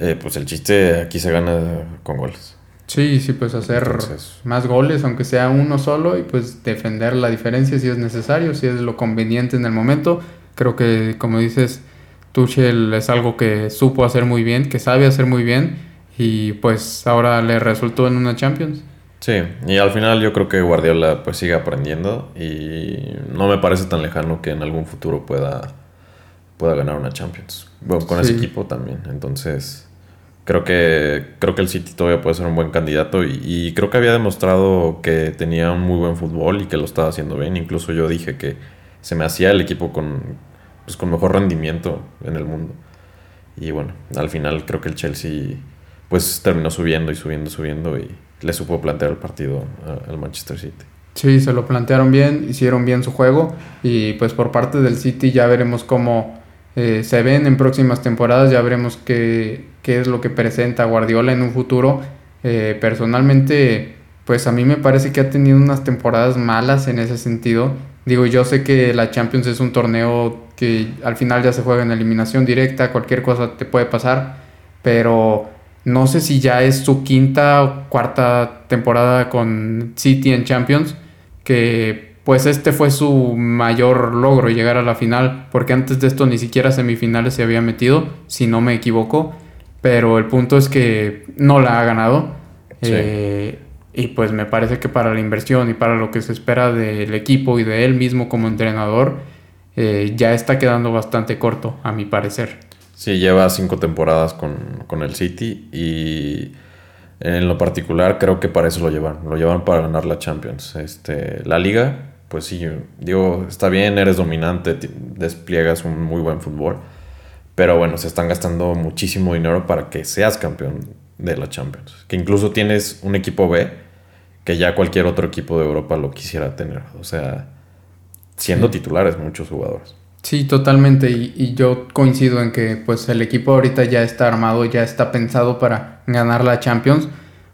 Eh, pues el chiste aquí se gana con goles. Sí, sí, pues hacer más goles, aunque sea uno solo, y pues defender la diferencia si es necesario, si es lo conveniente en el momento. Creo que, como dices, Tuchel es algo que supo hacer muy bien, que sabe hacer muy bien y pues ahora le resultó en una Champions. Sí, y al final yo creo que Guardiola pues sigue aprendiendo y no me parece tan lejano que en algún futuro pueda, pueda ganar una Champions. Bueno, con ese equipo también. Entonces, creo que, creo que el City todavía puede ser un buen candidato y, creo que había demostrado que tenía un muy buen fútbol y que lo estaba haciendo bien. Incluso yo dije que se me hacía el equipo con, pues, con mejor rendimiento en el mundo. Y bueno, al final creo que el Chelsea pues terminó subiendo y subiendo, subiendo y le supo plantear el partido al Manchester City. Sí, se lo plantearon bien, hicieron bien su juego y pues por parte del City ya veremos cómo eh, se ven en próximas temporadas, ya veremos qué, qué, es lo que presenta Guardiola en un futuro. Eh, personalmente, pues a mí me parece que ha tenido unas temporadas malas en ese sentido. Digo, yo sé que la Champions es un torneo que al final ya se juega en eliminación directa, cualquier cosa te puede pasar, pero no sé si ya es su quinta o cuarta temporada con City en Champions, que pues este fue su mayor logro llegar a la final, porque antes de esto ni siquiera semifinales se había metido, si no me equivoco, pero el punto es que no la ha ganado. Eh, y pues me parece que para la inversión y para lo que se espera del equipo y de él mismo como entrenador, eh, ya está quedando bastante corto, a mi parecer. Sí, lleva cinco temporadas con, el City y en lo particular creo que para eso lo llevan. Lo llevan para ganar la Champions. Este, la liga, pues sí, digo, está bien, eres dominante, despliegas un muy buen fútbol. Pero bueno, se están gastando muchísimo dinero para que seas campeón de la Champions. Que incluso tienes un equipo B que ya cualquier otro equipo de Europa lo quisiera tener. O sea, siendo titulares muchos jugadores. Sí, totalmente. Y, yo coincido en que pues el equipo ahorita ya está armado, ya está pensado para ganar la Champions.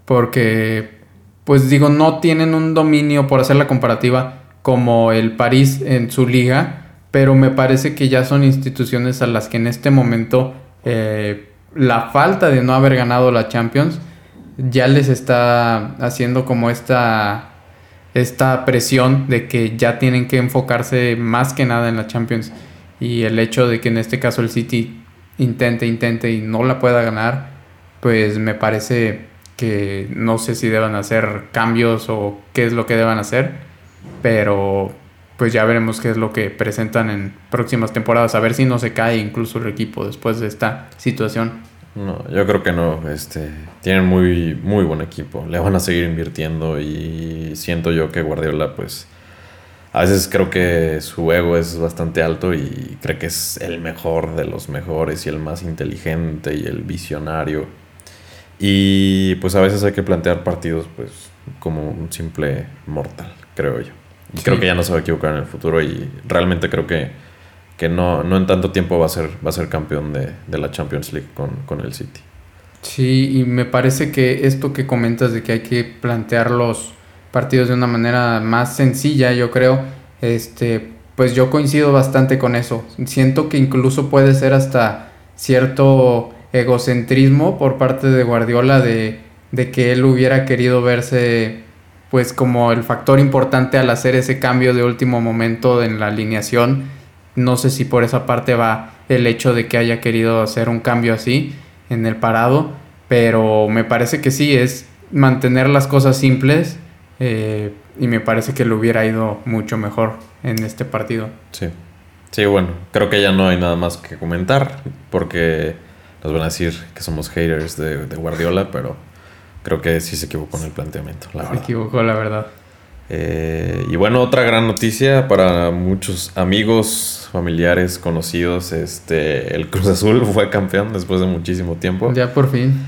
Porque, pues digo, no tienen un dominio, por hacer la comparativa, como el París en su liga. Pero me parece que ya son instituciones a las que en este momento eh, la falta de no haber ganado la Champions ya les está haciendo como esta esta presión de que ya tienen que enfocarse más que nada en la Champions y el hecho de que en este caso el City intente, intente y no la pueda ganar, pues me parece que no sé si deban hacer cambios o qué es lo que deban hacer, pero pues ya veremos qué es lo que presentan en próximas temporadas, a ver si no se cae incluso el equipo después de esta situación. No, yo creo que no, este, tienen muy, muy buen equipo, le van a seguir invirtiendo y siento yo que Guardiola pues a veces creo que su ego es bastante alto y cree que es el mejor de los mejores y el más inteligente y el visionario. Y pues a veces hay que plantear partidos pues como un simple mortal, creo yo. Y creo que ya no se va a equivocar en el futuro y realmente creo que, que no, no en tanto tiempo va a ser, va a ser campeón de, de la Champions League con, con, el City. Sí, y me parece que esto que comentas de que hay que plantear los partidos de una manera más sencilla, yo creo, este, pues yo coincido bastante con eso. Siento que incluso puede ser hasta cierto egocentrismo por parte de Guardiola de, de que él hubiera querido verse pues como el factor importante al hacer ese cambio de último momento en la alineación. No sé si por esa parte va el hecho de que haya querido hacer un cambio así en el parado, pero me parece que sí, es mantener las cosas simples eh, y me parece que le hubiera ido mucho mejor en este partido. Sí, sí, bueno, creo que ya no hay nada más que comentar porque nos van a decir que somos haters de, de Guardiola, pero creo que sí se equivocó en el planteamiento. La se equivocó, la verdad. Eh, y bueno, otra gran noticia para muchos amigos, familiares, conocidos. Este, el Cruz Azul fue campeón después de muchísimo tiempo. Ya por fin.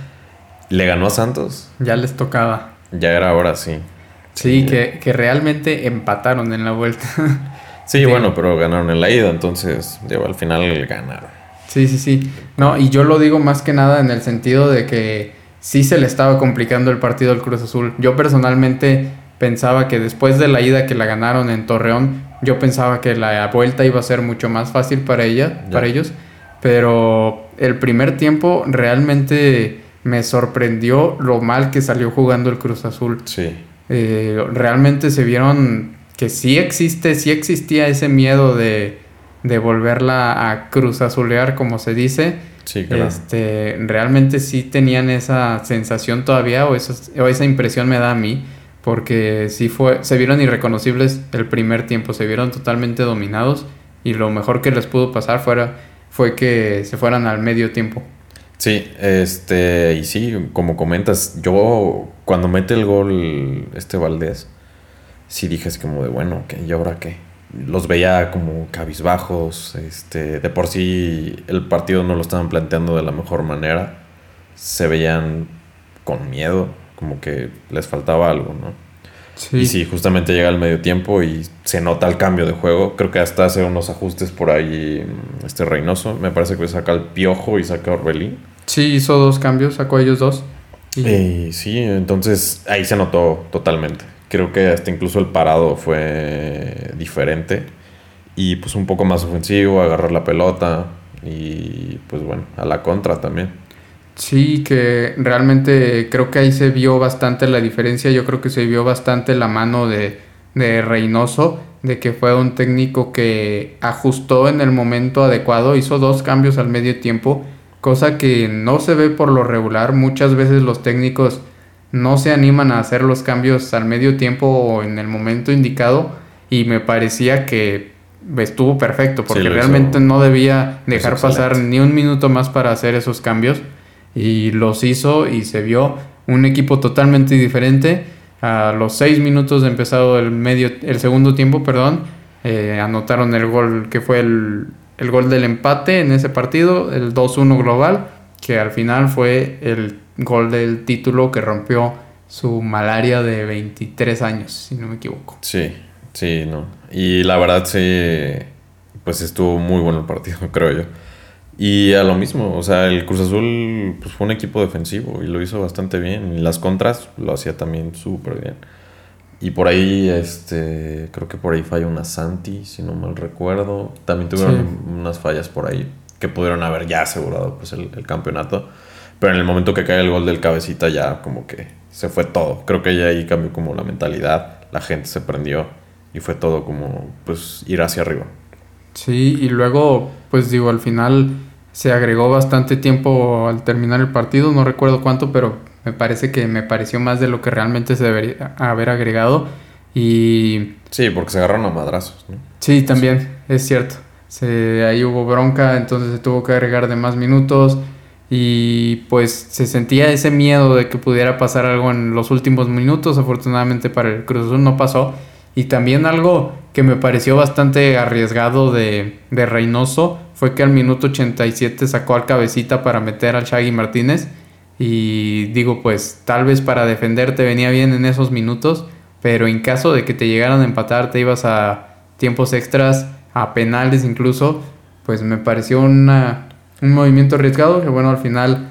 Le ganó a Santos. Ya les tocaba. Ya era ahora, sí. Sí, que, que, realmente empataron en la vuelta. sí, bueno, pero ganaron en la ida, entonces digo, al final ganaron. Sí, sí, sí. No, y yo lo digo más que nada en el sentido de que sí se le estaba complicando el partido al Cruz Azul. Yo personalmente pensaba que después de la ida que la ganaron en Torreón, yo pensaba que la vuelta iba a ser mucho más fácil para ella, para ellos, pero el primer tiempo realmente me sorprendió lo mal que salió jugando el Cruz Azul. Sí. Eh, realmente se vieron que sí existe, sí existía ese miedo de, de volverla a Cruz Azulear, como se dice Sí, claro. Este, realmente sí tenían esa sensación todavía o, o esa impresión me da a mí, porque sí fue, se vieron irreconocibles el primer tiempo, se vieron totalmente dominados y lo mejor que les pudo pasar fuera, fue que se fueran al medio tiempo. Sí, este, y sí, como comentas, yo cuando mete el gol este Valdés, sí dije es como de bueno, ¿qué? ¿y ahora qué? Los veía como cabizbajos, este, de por sí el partido no lo estaban planteando de la mejor manera, se veían con miedo, como que les faltaba algo, ¿no? Sí. Y sí, justamente llega el medio tiempo y se nota el cambio de juego. Creo que hasta hace unos ajustes por ahí mm, este Reynoso. Me parece que saca el Piojo y saca Orbelín. Sí, hizo dos cambios, sacó a ellos dos. Y... Eh, sí, entonces ahí se notó totalmente. Creo que hasta incluso el parado fue diferente. Y pues un poco más ofensivo, agarrar la pelota. Y pues bueno, a la contra también. Sí, que realmente creo que ahí se vio bastante la diferencia. Yo creo que se vio bastante la mano de, de Reynoso, de que fue un técnico que ajustó en el momento adecuado, hizo dos cambios al medio tiempo, cosa que no se ve por lo regular. Muchas veces los técnicos no se animan a hacer los cambios al medio tiempo o en el momento indicado y me parecía que estuvo perfecto porque realmente no debía dejar pasar ni un minuto más para hacer esos cambios y los hizo y se vio un equipo totalmente diferente. A los seis minutos de empezado el medio el segundo tiempo perdón eh, anotaron el gol que fue el, el gol del empate en ese partido el 2-1 global que al final fue el gol del título que rompió su malaria de 23 años, si no me equivoco. Sí, sí, no. Y la verdad sí, pues estuvo muy bueno el partido, creo yo. Y a lo mismo, o sea, el Cruz Azul pues, fue un equipo defensivo y lo hizo bastante bien. Y las contras lo hacía también súper bien. Y por ahí, este, creo que por ahí falla una Santi, si no mal recuerdo. También tuvieron unas fallas por ahí que pudieron haber ya asegurado pues, el, el campeonato. Pero en el momento que cae el gol del cabecita ya como que se fue todo. Creo que ya ahí cambió como la mentalidad, la gente se prendió y fue todo como pues ir hacia arriba. Sí, y luego pues digo, al final se agregó bastante tiempo al terminar el partido, no recuerdo cuánto, pero me parece que me pareció más de lo que realmente se debería haber agregado. Y... Sí, porque se agarraron a madrazos, ¿no? Sí, también, es cierto. Se, ahí hubo bronca, entonces se tuvo que agregar de más minutos y pues se sentía ese miedo de que pudiera pasar algo en los últimos minutos. Afortunadamente para el Cruz Azul no pasó. Y también algo que me pareció bastante arriesgado de, de Reynoso fue que al minuto 87 sacó al cabecita para meter al Shaggy Martínez. Y digo, pues tal vez para defenderte venía bien en esos minutos, pero en caso de que te llegaran a empatar, te ibas a tiempos extras, a penales incluso, pues me pareció una, un movimiento arriesgado que bueno, al final,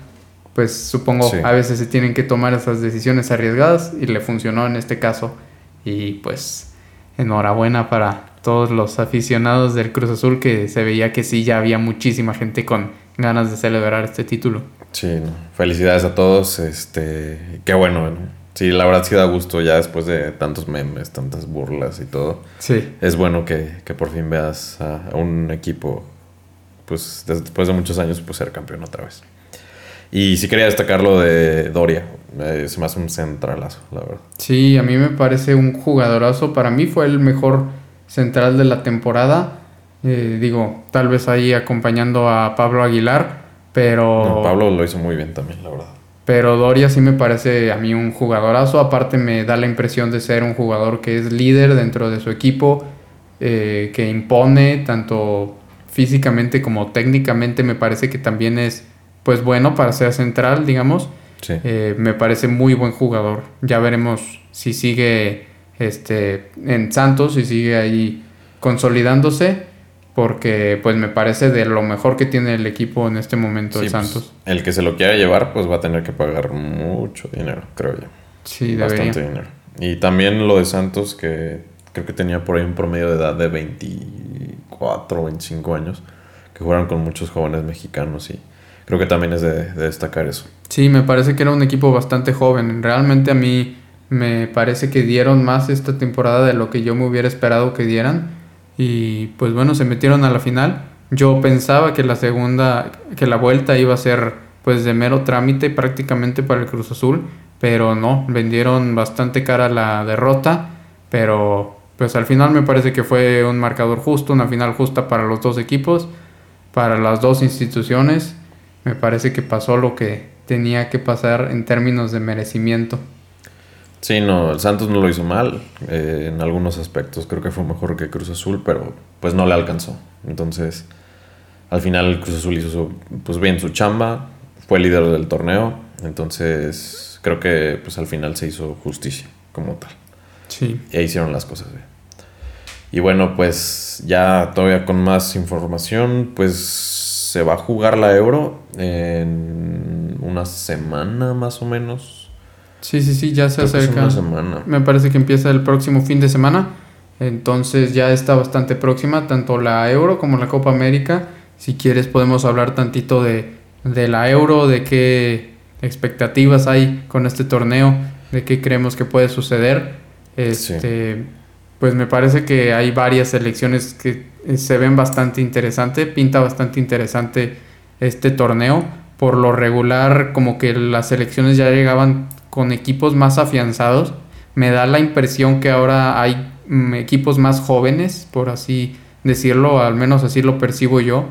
pues supongo a veces se tienen que tomar esas decisiones arriesgadas y le funcionó en este caso. Y pues enhorabuena para todos los aficionados del Cruz Azul que se veía que sí, ya había muchísima gente con ganas de celebrar este título. Sí, felicidades a todos, este, qué bueno, Sí, la verdad sí da gusto ya después de tantos memes, tantas burlas y todo. Sí. Es bueno que, por fin veas a, un equipo, pues después de muchos años, pues ser campeón otra vez. Y sí quería destacar lo de Doria. Es más un centralazo, la verdad. Sí, a mí me parece un jugadorazo. Para mí fue el mejor central de la temporada. Eh, digo, tal vez ahí acompañando a Pablo Aguilar, pero... Pablo lo hizo muy bien también, la verdad. Pero Doria sí me parece a mí un jugadorazo. Aparte me da la impresión de ser un jugador que es líder dentro de su equipo, eh, que impone tanto físicamente como técnicamente. Me parece que también es pues bueno para ser central, digamos. Eh, me parece muy buen jugador. Ya veremos si sigue este, en Santos, si sigue ahí consolidándose, porque pues me parece de lo mejor que tiene el equipo en este momento de pues, Santos. el que se lo quiera llevar, pues va a tener que pagar mucho dinero, creo yo. Sí, Bastante dinero. Y también lo de Santos, que creo que tenía por ahí un promedio de edad de 24 o 25 años, que jugaron con muchos jóvenes mexicanos y creo que también es de, destacar eso. Sí, me parece que era un equipo bastante joven. Realmente a mí me parece que dieron más esta temporada de lo que yo me hubiera esperado que dieran. Y pues bueno, se metieron a la final. Yo pensaba que la segunda, que la vuelta iba a ser pues de mero trámite prácticamente para el Cruz Azul, pero no, vendieron bastante cara la derrota, pero pues al final me parece que fue un marcador justo, una final justa para los dos equipos, para las dos instituciones me parece que pasó lo que tenía que pasar en términos de merecimiento. Sí, no, el Santos no lo hizo mal eh, en algunos aspectos. Creo que fue mejor que Cruz Azul, pero pues no le alcanzó. Entonces, al final Cruz Azul hizo pues bien su chamba, fue líder del torneo. Entonces, creo que pues al final se hizo justicia como tal. Sí. Y ahí hicieron las cosas bien. Y bueno, pues ya todavía con más información, pues se va a jugar la Euro en una semana más o menos. Sí, sí, sí, ya se acerca. Una semana. Me parece que empieza el próximo fin de semana. Entonces ya está bastante próxima, tanto la Euro como la Copa América. Si quieres podemos hablar tantito de, de la Euro, de qué expectativas hay con este torneo, de qué creemos que puede suceder. Este, Pues me parece que hay varias selecciones que eh, se ven bastante interesante, pinta bastante interesante este torneo. Por lo regular, como que las selecciones ya llegaban con equipos más afianzados. Me da la impresión que ahora hay mm, equipos más jóvenes, por así decirlo, al menos así lo percibo yo.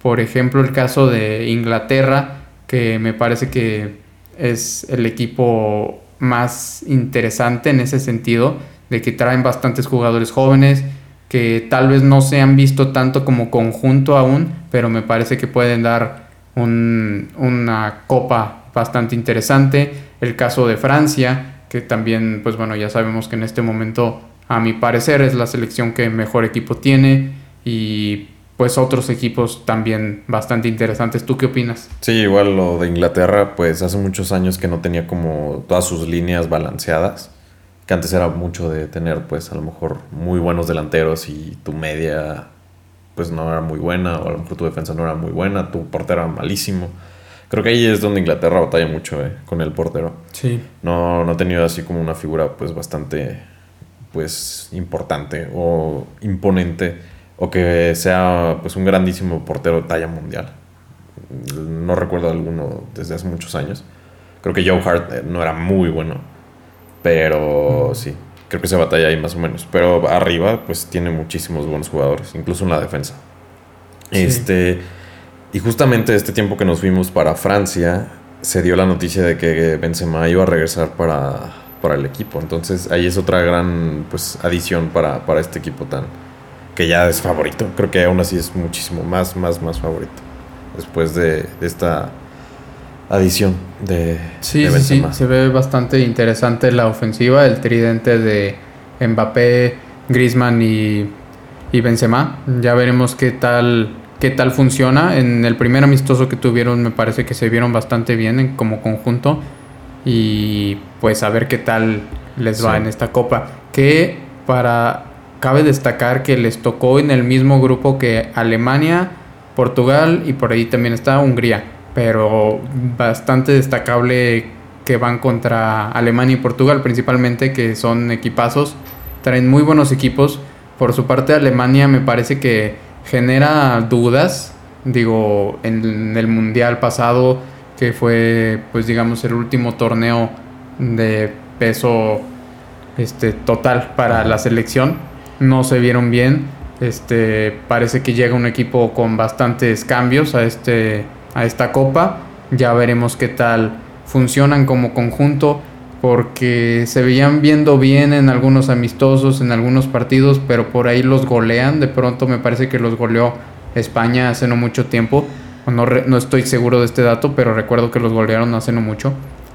Por ejemplo, el caso de Inglaterra, que me parece que es el equipo más interesante en ese sentido, de que traen bastantes jugadores jóvenes, que tal vez no se han visto tanto como conjunto aún, pero me parece que pueden dar una copa bastante interesante. El caso de Francia, que también, pues bueno, ya sabemos que en este momento, a mi parecer, es la selección que mejor equipo tiene y pues otros equipos también bastante interesantes. ¿Tú qué opinas? Sí, igual lo de Inglaterra, pues hace muchos años que no tenía como todas sus líneas balanceadas que antes era mucho de tener pues a lo mejor muy buenos delanteros y tu media pues no era muy buena o a lo mejor tu defensa no era muy buena, tu portero era malísimo. Creo que ahí es donde Inglaterra batalla mucho eh, con el portero. Sí. No, no ha tenido así como una figura pues bastante pues importante o imponente o que sea pues un grandísimo portero de talla mundial. no recuerdo alguno desde hace muchos años. Creo que Joe Hart eh, no era muy bueno, pero sí, creo que se batalla ahí más o menos. Pero arriba, pues tiene muchísimos buenos jugadores, incluso en la defensa. Este, y justamente este tiempo que nos fuimos para Francia, se dio la noticia de que Benzema iba a regresar para, para el equipo. Entonces ahí es otra gran pues, adición para, para este equipo tan que ya es favorito. Creo que aún así es muchísimo más, más, más favorito. Después de, esta adición de, sí, Sí, sí, se ve bastante interesante la ofensiva, el tridente de Mbappé, Griezmann y, y Benzema. Ya veremos qué tal qué tal funciona. En el primer amistoso que tuvieron me parece que se vieron bastante bien en, como conjunto y pues a ver qué tal les va en esta copa. Que para cabe destacar que les tocó en el mismo grupo que Alemania, Portugal y por ahí también está Hungría, pero bastante destacable que van contra Alemania y Portugal principalmente que son equipazos, traen muy buenos equipos. Por su parte Alemania me parece que genera dudas, digo, en el mundial pasado que fue pues digamos el último torneo de peso este total para la selección no se vieron bien este parece que llega un equipo con bastantes cambios a este a esta copa ya veremos qué tal funcionan como conjunto porque se veían viendo bien en algunos amistosos en algunos partidos pero por ahí los golean de pronto me parece que los goleó España hace no mucho tiempo no, estoy seguro de este dato, pero recuerdo que los golearon hace no mucho.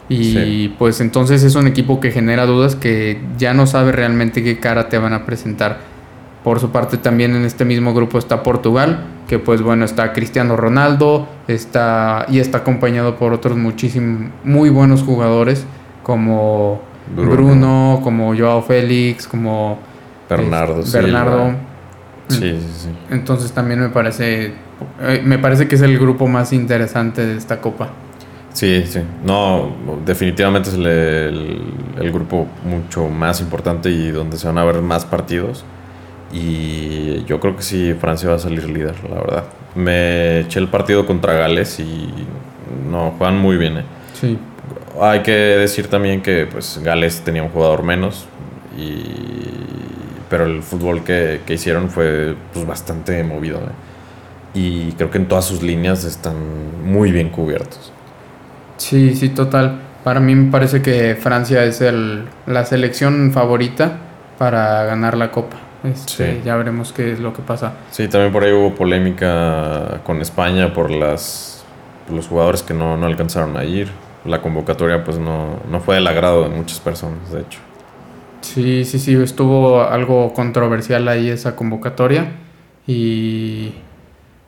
Y pues entonces es un equipo que genera dudas que ya no sabe realmente qué cara te van a presentar. Por su parte también en este mismo grupo está Portugal, que pues bueno, está Cristiano Ronaldo, está y está acompañado por otros muchísimos muy buenos jugadores como Bruno, como Joao Félix, como Bernardo. Bernardo. Sí, sí, sí. Entonces también me parece eh, me parece que es el grupo más interesante de esta copa. Sí, sí. No, definitivamente es el, grupo mucho más importante y donde se van a ver más partidos. Y yo creo que sí, Francia va a salir líder, la verdad. Me eché el partido contra Gales y no, juegan muy bien. Eh. Sí. Hay que decir también que pues Gales tenía un jugador menos, y, pero el fútbol que, que hicieron fue pues, bastante movido. Eh y creo que en todas sus líneas están muy bien cubiertos. Sí, sí, total. Para mí me parece que Francia es el, la selección favorita para ganar la Copa. Este, Ya veremos qué es lo que pasa. Sí, también por ahí hubo polémica con España por, las, los jugadores que no, no, alcanzaron a ir. La convocatoria pues no, no fue del agrado de muchas personas, de hecho. Sí, sí, sí, estuvo algo controversial ahí esa convocatoria y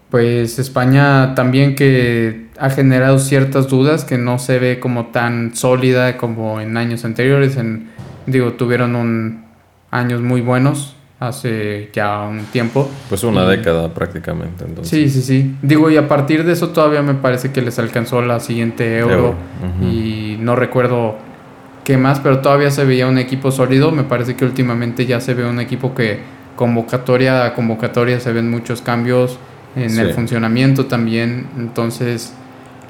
pues España también que ha generado ciertas dudas que no se ve como tan sólida como en años anteriores. En, digo, tuvieron un, años muy buenos hace ya un tiempo. Pues una década prácticamente. Entonces. Sí, sí, sí. Digo, y a partir de eso todavía me parece que les alcanzó la siguiente euro. Y no recuerdo qué más, pero todavía se veía un equipo sólido. Me parece que últimamente ya se ve un equipo que convocatoria a convocatoria se ven muchos cambios en el funcionamiento también. Entonces,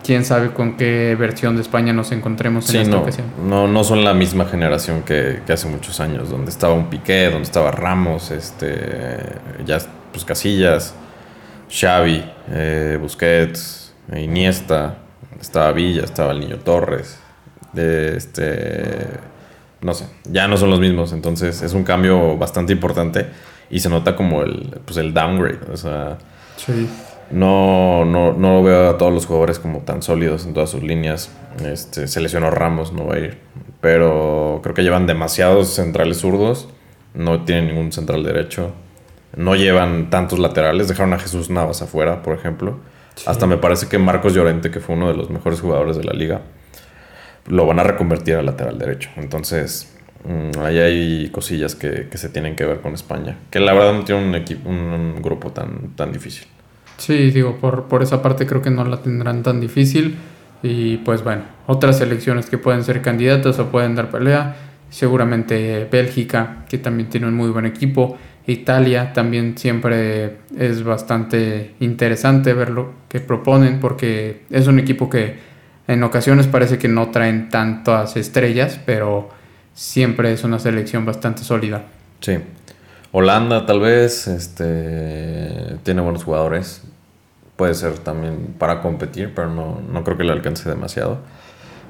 quién sabe con qué versión de España nos encontremos en esta ocasión. No, no son la misma generación que, hace muchos años, donde estaba un Piqué, donde estaba Ramos, este, ya pues Casillas, Xavi, eh, Busquets, Iniesta, estaba Villa, estaba el Niño Torres, de este, no sé, ya no son los mismos, entonces es un cambio bastante importante y se nota como el, pues el downgrade, o sea no, no, no veo a todos los jugadores como tan sólidos en todas sus líneas. Este, se lesionó Ramos, no va a ir. Pero creo que llevan demasiados centrales zurdos. No tienen ningún central derecho. No llevan tantos laterales. Dejaron a Jesús Navas afuera, por ejemplo. Hasta me parece que Marcos Llorente, que fue uno de los mejores jugadores de la liga, lo van a reconvertir a lateral derecho. Entonces, mm, ahí hay cosillas que, que, se tienen que ver con España. Que la verdad no tiene un, equipo, un grupo tan, tan difícil. Sí, digo, por, por esa parte creo que no la tendrán tan difícil. Y pues bueno, otras selecciones que pueden ser candidatas o pueden dar pelea. Seguramente Bélgica, que también tiene un muy buen equipo. Italia también siempre es bastante interesante ver lo que proponen porque es un equipo que en ocasiones parece que no traen tantas estrellas, pero siempre es una selección bastante sólida. Sí. Holanda tal vez este, tiene buenos jugadores. Puede ser también para competir, pero no, no creo que le alcance demasiado.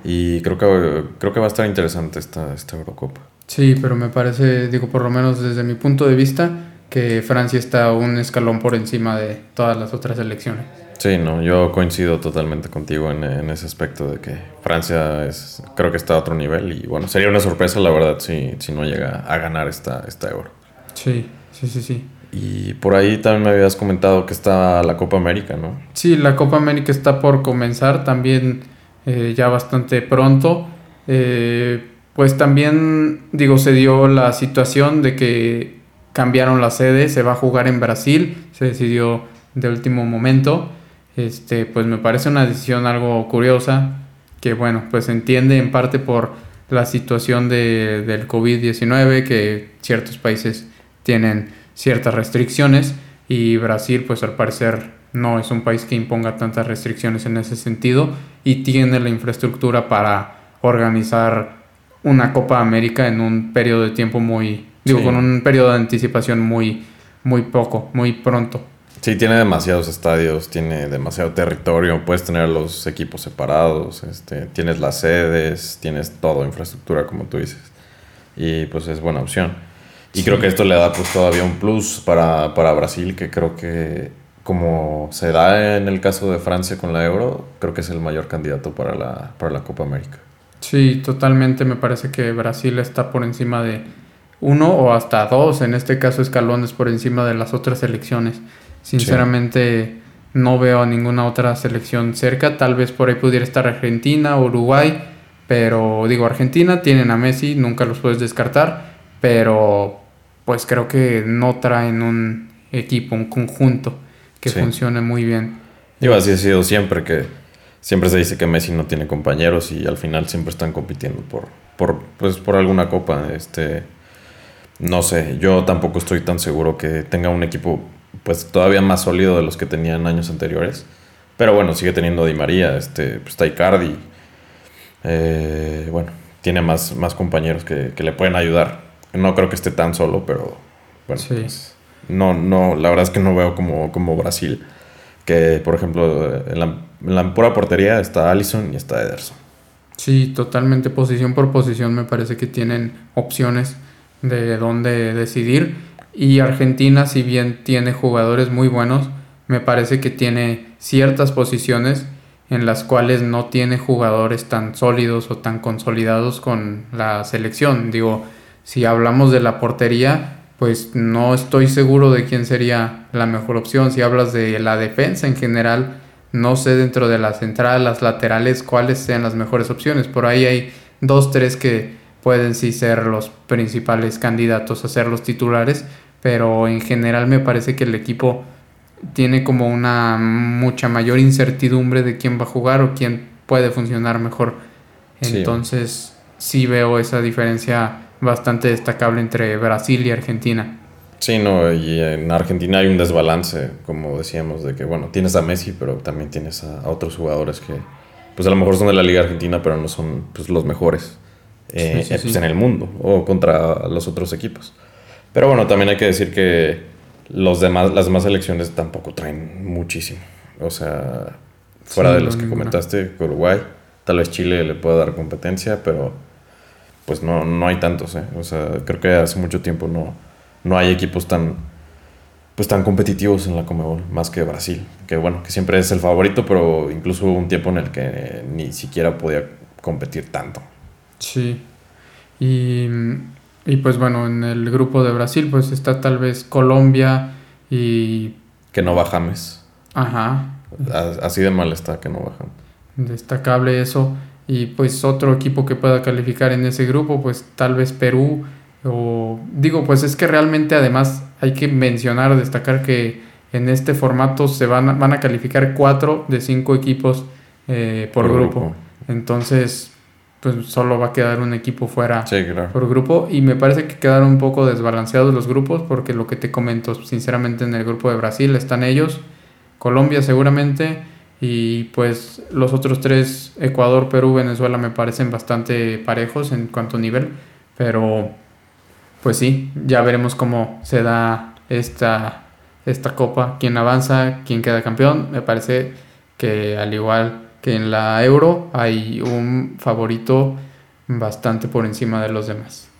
Y creo que, creo que va a estar interesante esta, esta Eurocopa. Sí, pero me parece, digo, por lo menos desde mi punto de vista, que Francia está un escalón por encima de todas las otras elecciones. Sí, no, yo coincido totalmente contigo en, en, ese aspecto de que Francia es, creo que está a otro nivel y bueno, sería una sorpresa la verdad si, si no llega a ganar esta, esta euro. Sí, sí, sí, sí. Y por ahí también me habías comentado que está la Copa América, ¿no? Sí, la Copa América está por comenzar también eh, ya bastante pronto. Eh, pues también, digo, se dio la situación de que cambiaron la sede, se va a jugar en Brasil, se decidió de último momento. Este, pues me parece una decisión algo curiosa, que bueno, pues se entiende en parte por la situación de, del COVID-19, que ciertos países tienen ciertas restricciones y Brasil pues al parecer no es un país que imponga tantas restricciones en ese sentido y tiene la infraestructura para organizar una Copa América en un periodo de tiempo muy, digo, con un periodo de anticipación muy, muy poco, muy pronto. Sí, tiene demasiados estadios, tiene demasiado territorio, puedes tener los equipos separados, este, tienes las sedes, tienes todo, infraestructura, como tú dices. Y pues es buena opción. Y creo que esto le da pues todavía un plus para, para Brasil, que creo que como se da en el caso de Francia con la Euro, creo que es el mayor candidato para la, para la Copa América. Sí, totalmente. Me parece que Brasil está por encima de uno o hasta dos, en este caso escalones por encima de las otras selecciones. Sinceramente no veo a ninguna otra selección cerca. Tal vez por ahí pudiera estar Argentina, Uruguay, pero digo, Argentina tienen a Messi, nunca los puedes descartar, pero pues creo que no traen un equipo, un conjunto que funcione muy bien. Digo, así ha sido siempre que siempre se dice que Messi no tiene compañeros y al final siempre están compitiendo por, por, pues, por alguna copa. Este, no sé, yo tampoco estoy tan seguro que tenga un equipo pues todavía más sólido de los que tenían años anteriores. Pero bueno, sigue teniendo Di María, este, pues, está Icardi. Eh, bueno, tiene más, más compañeros que, que, le pueden ayudar. No creo que esté tan solo, pero bueno, pues, no, no, la verdad es que no veo como, como Brasil que, por ejemplo, en la, en la pura portería está Allison y está Ederson. Sí, totalmente posición por posición me parece que tienen opciones de dónde decidir. Y Argentina, si bien tiene jugadores muy buenos, me parece que tiene ciertas posiciones en las cuales no tiene jugadores tan sólidos o tan consolidados con la selección. Digo, si hablamos de la portería, pues no estoy seguro de quién sería la mejor opción. Si hablas de la defensa en general, no sé dentro de la central, las laterales, cuáles sean las mejores opciones. Por ahí hay dos, tres que pueden sí ser los principales candidatos a ser los titulares, pero en general me parece que el equipo tiene como una mucha mayor incertidumbre de quién va a jugar o quién puede funcionar mejor. Entonces sí veo esa diferencia bastante destacable entre Brasil y Argentina. Sí, no, y en Argentina hay un desbalance, como decíamos, de que, bueno, tienes a Messi, pero también tienes a, otros jugadores que, pues a lo mejor son de la Liga Argentina, pero no son pues, los mejores eh, pues, en el mundo o contra los otros equipos. Pero bueno, también hay que decir que los demás, las demás selecciones tampoco traen muchísimo. O sea, fuera de los que comentaste, Uruguay, tal vez Chile le pueda dar competencia, pero pues no, no hay tantos, ¿eh? O sea, creo que hace mucho tiempo no, no hay equipos tan, pues tan competitivos en la Comebol, más que Brasil, que bueno, que siempre es el favorito, pero incluso hubo un tiempo en el que ni siquiera podía competir tanto. Sí, y, y pues bueno, en el grupo de Brasil pues está tal vez Colombia y... Que no va James. Ajá. Así de mal está que no va Destacable eso. Y pues otro equipo que pueda calificar en ese grupo, pues tal vez Perú. O digo, pues es que realmente además hay que mencionar, destacar que en este formato se van a, van a calificar cuatro de cinco equipos eh, por, grupo. Entonces, pues solo va a quedar un equipo fuera Sí, claro. por grupo y me parece que quedaron un poco desbalanceados los grupos porque lo que te comento, sinceramente en el grupo de Brasil están ellos, Colombia seguramente y pues los otros tres, Ecuador, Perú, Venezuela me parecen bastante parejos en cuanto a nivel, pero pues sí, ya veremos cómo se da esta, esta copa, quién avanza, quién queda campeón, me parece que al igual que en la Euro hay un favorito bastante por encima de los demás.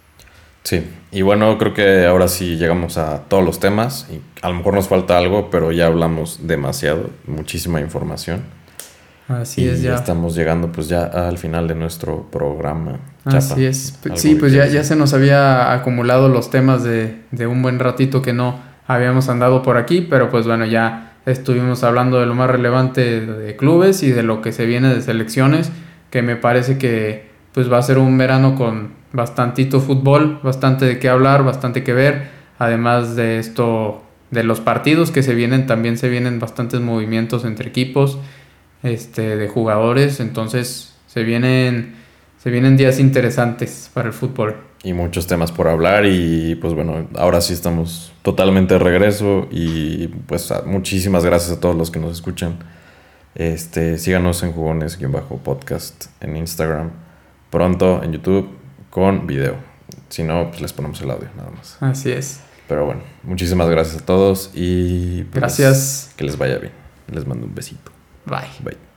Sí, y bueno, creo que ahora sí llegamos a todos los temas. Y a lo mejor nos falta algo, pero ya hablamos demasiado, muchísima información. Así y es, ya. estamos llegando pues ya al final de nuestro programa. Así Chapa, es. ¿algo Sí, pues ya, ya se nos había acumulado los temas de, de un buen ratito que no habíamos andado por aquí, pero pues bueno, ya estuvimos hablando de lo más relevante de clubes y de lo que se viene de selecciones, que me parece que pues va a ser un verano con bastantito fútbol, bastante de qué hablar, bastante que ver, además de esto de los partidos que se vienen, también se vienen bastantes movimientos entre equipos, este de jugadores, entonces se vienen se vienen días interesantes para el fútbol. Y muchos temas por hablar y pues bueno, ahora sí estamos totalmente de regreso y pues muchísimas gracias a todos los que nos escuchan. Este, síganos en jugones-podcast en Instagram, pronto en YouTube con video. Si no, pues les ponemos el audio nada más. Así es. Pero bueno, muchísimas gracias a todos y pues, Gracias. que les vaya bien. Les mando un besito. Bye. Bye.